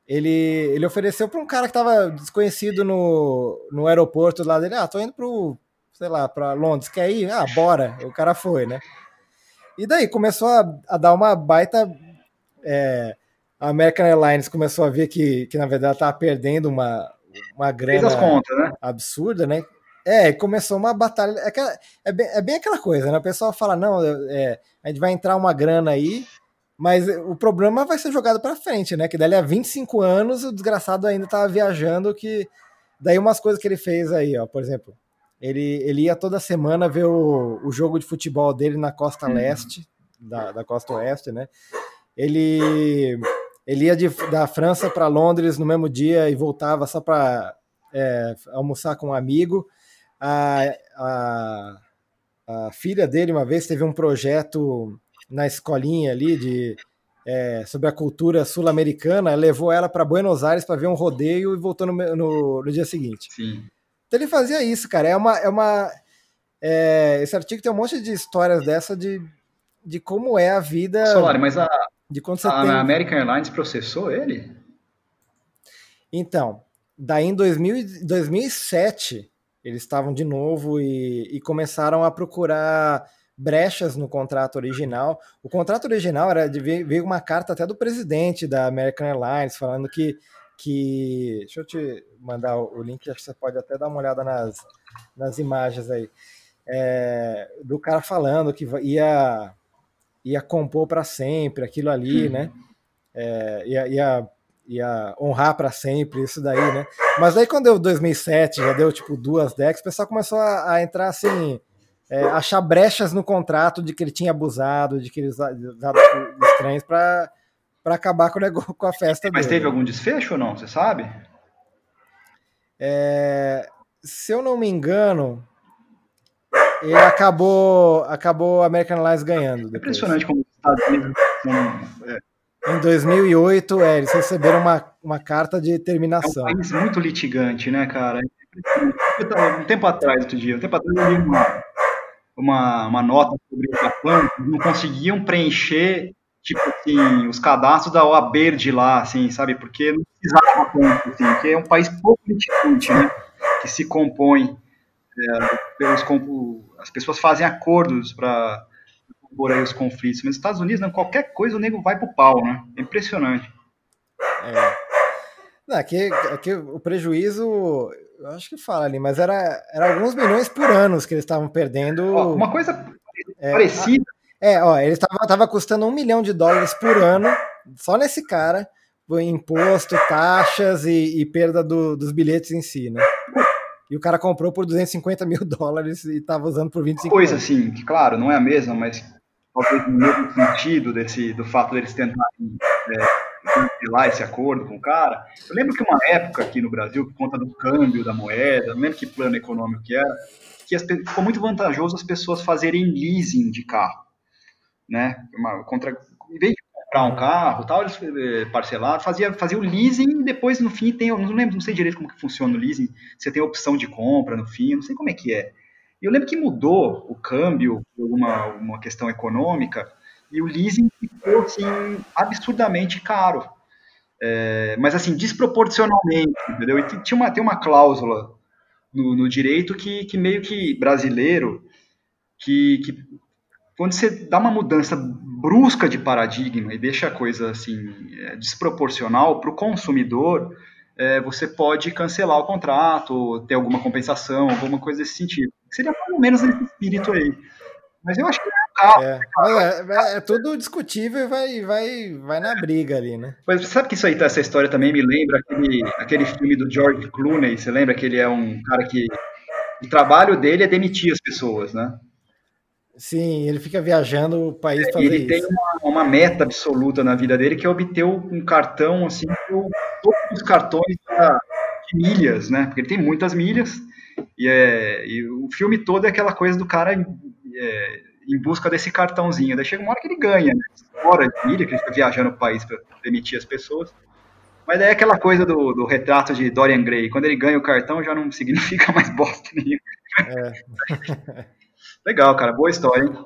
ele, ele ofereceu para um cara que estava desconhecido no, no aeroporto lá dele, ah, tô indo pro, sei lá, para Londres, quer ir? Ah, bora. O cara foi, né? E daí começou a, a dar uma baita. É, a American Airlines começou a ver que, que na verdade estava perdendo uma, uma grana contas, né? absurda, né? É, começou uma batalha. É, aquela, é, bem, é bem aquela coisa, né? O pessoal fala: não, é, a gente vai entrar uma grana aí, mas o problema vai ser jogado para frente, né? Que dali a 25 anos o desgraçado ainda tava viajando. que Daí umas coisas que ele fez aí, ó, por exemplo, ele, ele ia toda semana ver o, o jogo de futebol dele na costa uhum. leste, da, da costa oeste, né? Ele, ele ia de, da França para Londres no mesmo dia e voltava só para é, almoçar com um amigo. A, a, a filha dele, uma vez, teve um projeto na escolinha ali de é, sobre a cultura sul-americana, levou ela para Buenos Aires para ver um rodeio e voltou no, no, no, dia seguinte. Sim. Então ele fazia isso, cara. É uma. É uma é, esse artigo tem um monte de histórias dessa de, de como é a vida. Solari, mas a, de quando você a tem... American Airlines processou ele? Então, daí em 2000, 2007, eles estavam de novo e, e começaram a procurar brechas no contrato original. O contrato original era de veio uma carta até do presidente da American Airlines falando que que deixa eu te mandar o link, acho que você pode até dar uma olhada nas, nas imagens aí é, do cara falando que ia ia compor para sempre aquilo ali, uhum. né? É, ia, ia, ia honrar para sempre isso daí, né? Mas aí quando deu 2007, já deu tipo duas decks, o pessoal começou a, a entrar assim é, achar brechas no contrato de que ele tinha abusado, de que ele usava estranhos para acabar com, o negócio, com a festa Mas dele. teve algum desfecho ou não? Você sabe? É, se eu não me engano, ele acabou, acabou a American Airlines ganhando. Depois. Impressionante como os Estados Unidos é. Em 2008, é, eles receberam uma, uma carta de terminação. É um país muito litigante, né, cara? Um tempo atrás, outro dia, um tempo atrás eu li uma, uma, uma nota sobre o Japão, não conseguiam preencher, tipo assim, os cadastros da OAB de lá, assim, sabe? Porque não precisava tanto, assim, porque é um país pouco litigante, né? Que se compõe é, pelos as pessoas fazem acordos para compor aí os conflitos, mas nos Estados Unidos, não, qualquer coisa o nego vai pro pau, né? É impressionante. É. Não, aqui, aqui o prejuízo eu acho que fala ali, mas era, era alguns milhões por ano que eles estavam perdendo. Ó, uma coisa é, parecida. É, ó, ele estava tava custando um milhão de dólares por ano, só nesse cara, imposto, taxas e, e perda do, dos bilhetes em si, né? E o cara comprou por 250 mil dólares e estava usando por 25 Coisa anos. assim, que claro, não é a mesma, mas talvez no mesmo sentido desse, do fato deles tentarem é, cancelar esse acordo com o cara. Eu lembro que uma época aqui no Brasil, por conta do câmbio da moeda, não lembro que plano econômico que era, que as, ficou muito vantajoso as pessoas fazerem leasing de carro, né? Uma, contra, em vez de comprar um carro, tal, eles eh, parcelaram, fazia, fazia o leasing e depois no fim tem, não lembro, não sei direito como que funciona o leasing, você tem opção de compra no fim, não sei como é que é. E eu lembro que mudou o câmbio por uma, uma questão econômica, e o leasing ficou assim, absurdamente caro. É, mas assim, desproporcionalmente, entendeu? E tinha uma, tem uma cláusula no, no direito que, que meio que brasileiro, que, que quando você dá uma mudança brusca de paradigma e deixa a coisa assim é, desproporcional para o consumidor, é, você pode cancelar o contrato, ter alguma compensação, alguma coisa desse sentido. Seria ou menos nesse espírito aí. Mas eu acho que é, é, é, é, tudo discutível e vai, vai, vai na briga ali, né? Mas sabe que isso aí, essa história também me lembra aquele, aquele filme do George Clooney, você lembra que ele é um cara que o trabalho dele é demitir as pessoas, né? Sim, ele fica viajando o país é, Ele isso. tem uma, uma, meta absoluta na vida dele que é obter um cartão, assim, todos os cartões de milhas, né? Porque ele tem muitas milhas e, é, e o filme todo é aquela coisa do cara é, em busca desse cartãozinho. Daí chega uma hora que ele ganha, né? Fora de milha, que ele fica viajando o país para demitir as pessoas. Mas daí é aquela coisa do, do, retrato de Dorian Gray. Quando ele ganha o cartão, já não significa mais bosta nenhuma. É. Legal, cara. Boa história, hein?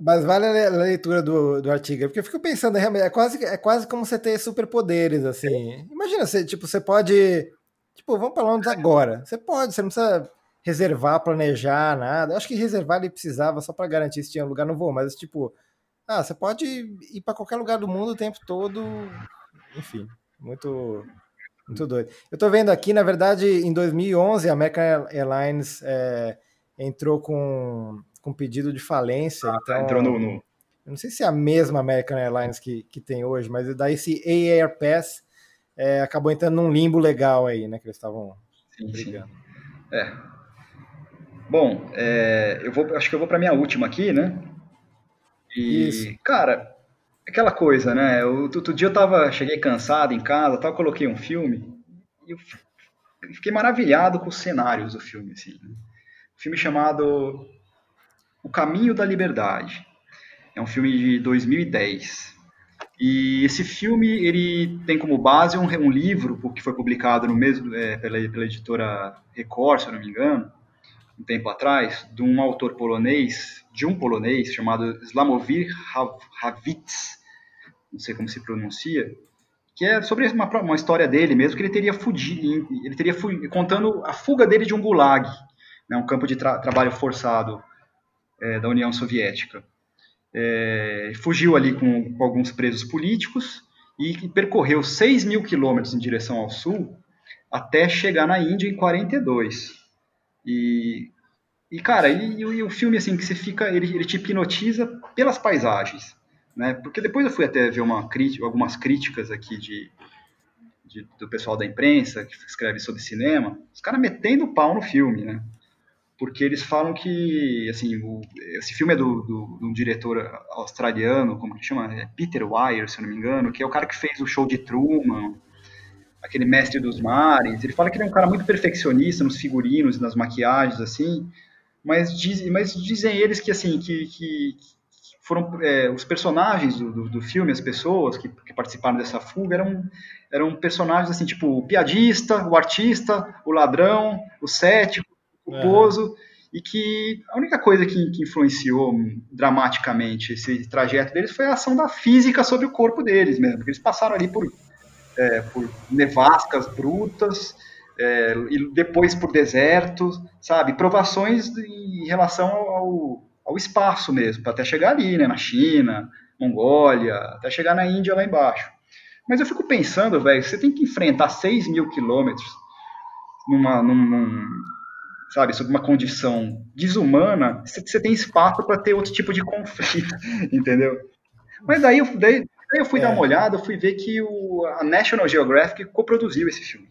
Mas vale a leitura do, do artigo, porque eu fico pensando, é quase, é quase como você ter superpoderes, assim. Imagina, você, tipo, você pode. Tipo, vamos para Londres agora. Você pode, você não precisa reservar, planejar, nada. Eu acho que reservar ele precisava só para garantir se tinha lugar no voo, mas tipo, ah, você pode ir para qualquer lugar do mundo o tempo todo. Enfim, muito muito doido. Eu tô vendo aqui, na verdade, em 2011, a American Airlines é, entrou com, com pedido de falência. Ah, então, entrou no, no, Eu não sei se é a mesma American Airlines que, que tem hoje, mas daí esse AAR Pass é, acabou entrando num limbo legal aí, né? Que eles estavam brigando. Sim. É. Bom, é, eu vou, acho que eu vou para minha última aqui, né? E, Isso. cara, aquela coisa, né? Eu, outro dia eu tava, cheguei cansado em casa, tal, coloquei um filme e eu fiquei maravilhado com os cenários do filme, assim. Né? Filme chamado O Caminho da Liberdade. É um filme de 2010. E esse filme ele tem como base um, um livro que foi publicado no mesmo é, pela, pela editora Record, se eu não me engano, um tempo atrás, de um autor polonês, de um polonês chamado Slamowir Havits, não sei como se pronuncia, que é sobre uma, uma história dele mesmo, que ele teria fugido, ele teria fugido, contando a fuga dele de um gulag, né, um campo de tra trabalho forçado é, da União Soviética. É, fugiu ali com, com, alguns presos políticos e, percorreu 6 mil quilômetros em direção ao sul até chegar na Índia em 42. E, e cara, e, e, o filme assim que você fica, ele, ele te hipnotiza pelas paisagens né? Porque depois eu fui até ver uma crítica, algumas críticas aqui de, de, do pessoal da imprensa que escreve sobre cinema, os caras metendo pau no filme, né? Porque eles falam que, assim, o, esse filme é do, do, de um diretor australiano, como que chama? É Peter Weir, se eu não me engano, que é o cara que fez o show de Truman, aquele mestre dos mares. Ele fala que ele é um cara muito perfeccionista nos figurinos, nas maquiagens, assim, mas, diz, mas dizem eles que, assim, que, que foram é, os personagens do, do, do, filme, as pessoas que, que, participaram dessa fuga eram, eram personagens assim, tipo o piadista, o artista, o ladrão, o cético, o é. e que a única coisa que, que, influenciou dramaticamente esse trajeto deles foi a ação da física sobre o corpo deles mesmo, porque eles passaram ali por, é, por nevascas brutas, é, e depois por desertos, sabe, provações em relação ao ao espaço mesmo, para até chegar ali, né, na China, Mongólia, até chegar na Índia lá embaixo. Mas eu fico pensando, velho, você tem que enfrentar 6 mil quilômetros numa, num, sabe, sob uma condição desumana, você tem espaço para ter outro tipo de conflito, entendeu? Mas daí, daí, daí eu fui é. dar uma olhada, eu fui ver que o, a National Geographic coproduziu esse filme,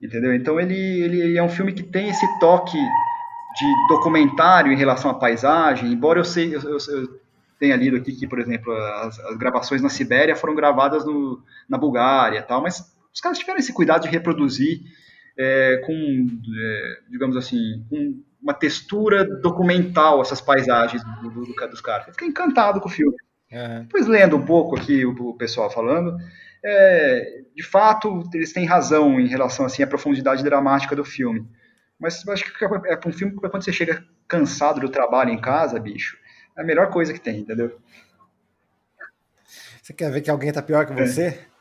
entendeu? Então ele, ele, ele é um filme que tem esse toque de documentário em relação à paisagem, embora eu, sei, eu, eu, eu tenha lido aqui que, por exemplo, as, as, gravações na Sibéria foram gravadas no, na Bulgária tal, mas os caras tiveram esse cuidado de reproduzir é, com, é, digamos assim, com uma textura documental essas paisagens do, do, do, dos caras. Eu fiquei encantado com o filme. Uhum. Depois lendo um pouco aqui o, o pessoal falando, é, de fato eles têm razão em relação assim à profundidade dramática do filme. Mas acho que é um filme que quando você chega cansado do trabalho em casa, bicho, é a melhor coisa que tem, entendeu? Você quer ver que alguém tá pior que é. você? É.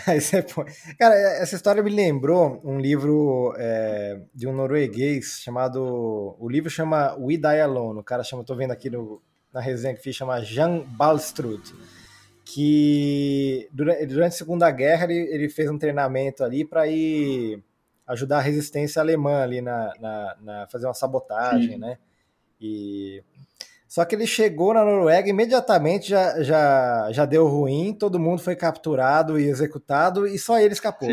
Aí você põe. Cara, essa história me lembrou um livro é, de um norueguês chamado. O livro chama We Die Alone. O cara chama, tô vendo aqui no, na resenha que fiz, chama Jan Balstrud. Que durante, durante a Segunda Guerra ele, ele fez um treinamento ali para ir ajudar a resistência alemã ali na, na, na fazer uma sabotagem, Sim. né? E só que ele chegou na Noruega imediatamente já, já, já deu ruim, todo mundo foi capturado e executado e só ele escapou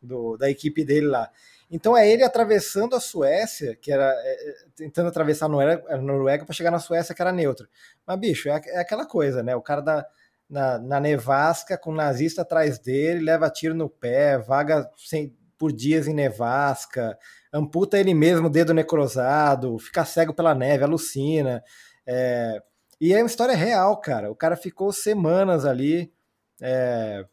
do, da equipe dele lá. Então é ele atravessando a Suécia, que era é, é tentando atravessar a Noruega, Noruega para chegar na Suécia, que era neutra. Mas bicho, é, é aquela coisa, né? O cara da, na, na nevasca com o nazista atrás dele, leva tiro no pé, vaga sem por dias em nevasca, amputa ele mesmo o dedo necrosado, fica cego pela neve, alucina. É... E é uma história real, cara. O cara ficou semanas ali é...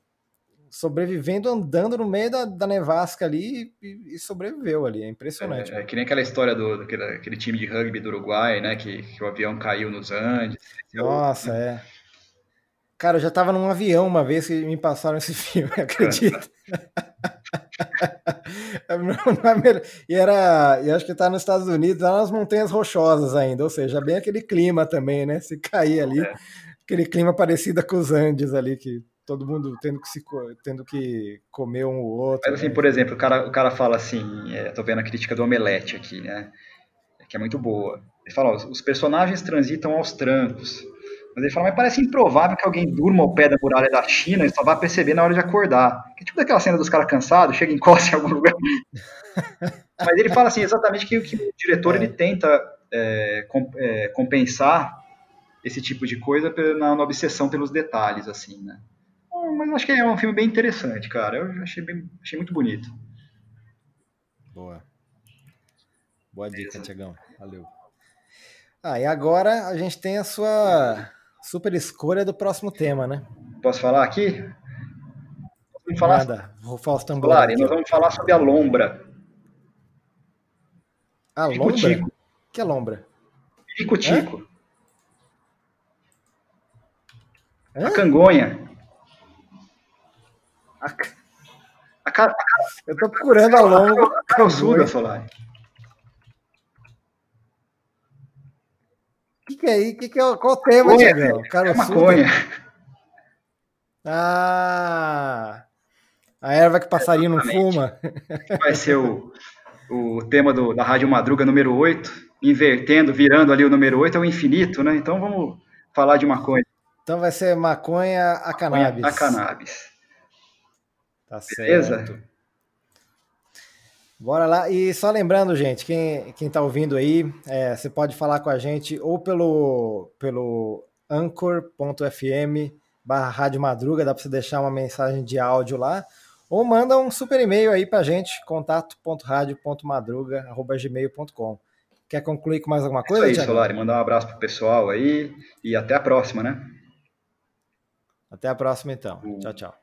sobrevivendo andando no meio da, da nevasca ali e, e, sobreviveu ali. É impressionante. É, é, que nem aquela história do daquele, aquele time de rugby do Uruguai, né? Que, que o avião caiu nos Andes. Nossa, é. Cara, eu já tava num avião uma vez que me passaram esse filme, acredita? É e era, e acho que tá nos Estados Unidos, lá nas montanhas rochosas ainda, ou seja, bem aquele clima também, né? Se cair ali, é. aquele clima parecido com os Andes ali, que todo mundo tendo que, se, tendo que comer um ou outro. Mas assim, né? por exemplo, o cara, o cara fala assim, é, tô vendo a crítica do Omelete aqui, né? Que é muito boa. Ele fala, ó, os personagens transitam aos trancos. Mas ele fala, mas parece improvável que alguém durma ao pé da muralha da China e só vá perceber na hora de acordar. Que tipo daquela cena dos caras cansados, chega em costa em algum lugar. mas ele fala assim, exatamente que, que o diretor é. ele tenta é, com, é, compensar esse tipo de coisa na, na obsessão pelos detalhes, assim, né? mas acho que é um filme bem interessante, cara. Eu achei, bem, achei muito bonito. Boa. Boa dica, Tiagão. Valeu. Ah, e agora a gente tem a sua super escolha do próximo tema, né? Posso falar aqui? Vamos falar... Nada, vou falar Claro, nós vamos falar sobre a lombra. A lombra? Tico. que é lombra? Tico-tico. A cangonha. A, a, a, eu tô procurando a longa. A calçuda, Solari. Que, que é aí? Que que é, qual o tema, Tiagão? É maconha. Ah! A erva que passarinho não fuma. Vai ser o, o tema do, da Rádio Madruga número 8, invertendo, virando ali o número 8, é o infinito, né? Então vamos falar de maconha. Então vai ser maconha a cannabis. A cannabis. Tá Beleza? certo. Bora lá. E só lembrando, gente, quem, quem tá ouvindo aí, é, você pode falar com a gente ou pelo, pelo anchor.fm barra Rádio Madruga, dá para você deixar uma mensagem de áudio lá, ou manda um super e-mail aí pra gente, contato.radio.madruga.gmail.com. Quer concluir com mais alguma coisa, é Isso aí, Solari, mandar um abraço pro pessoal aí e até a próxima, né? Até a próxima, então. Tchau, tchau.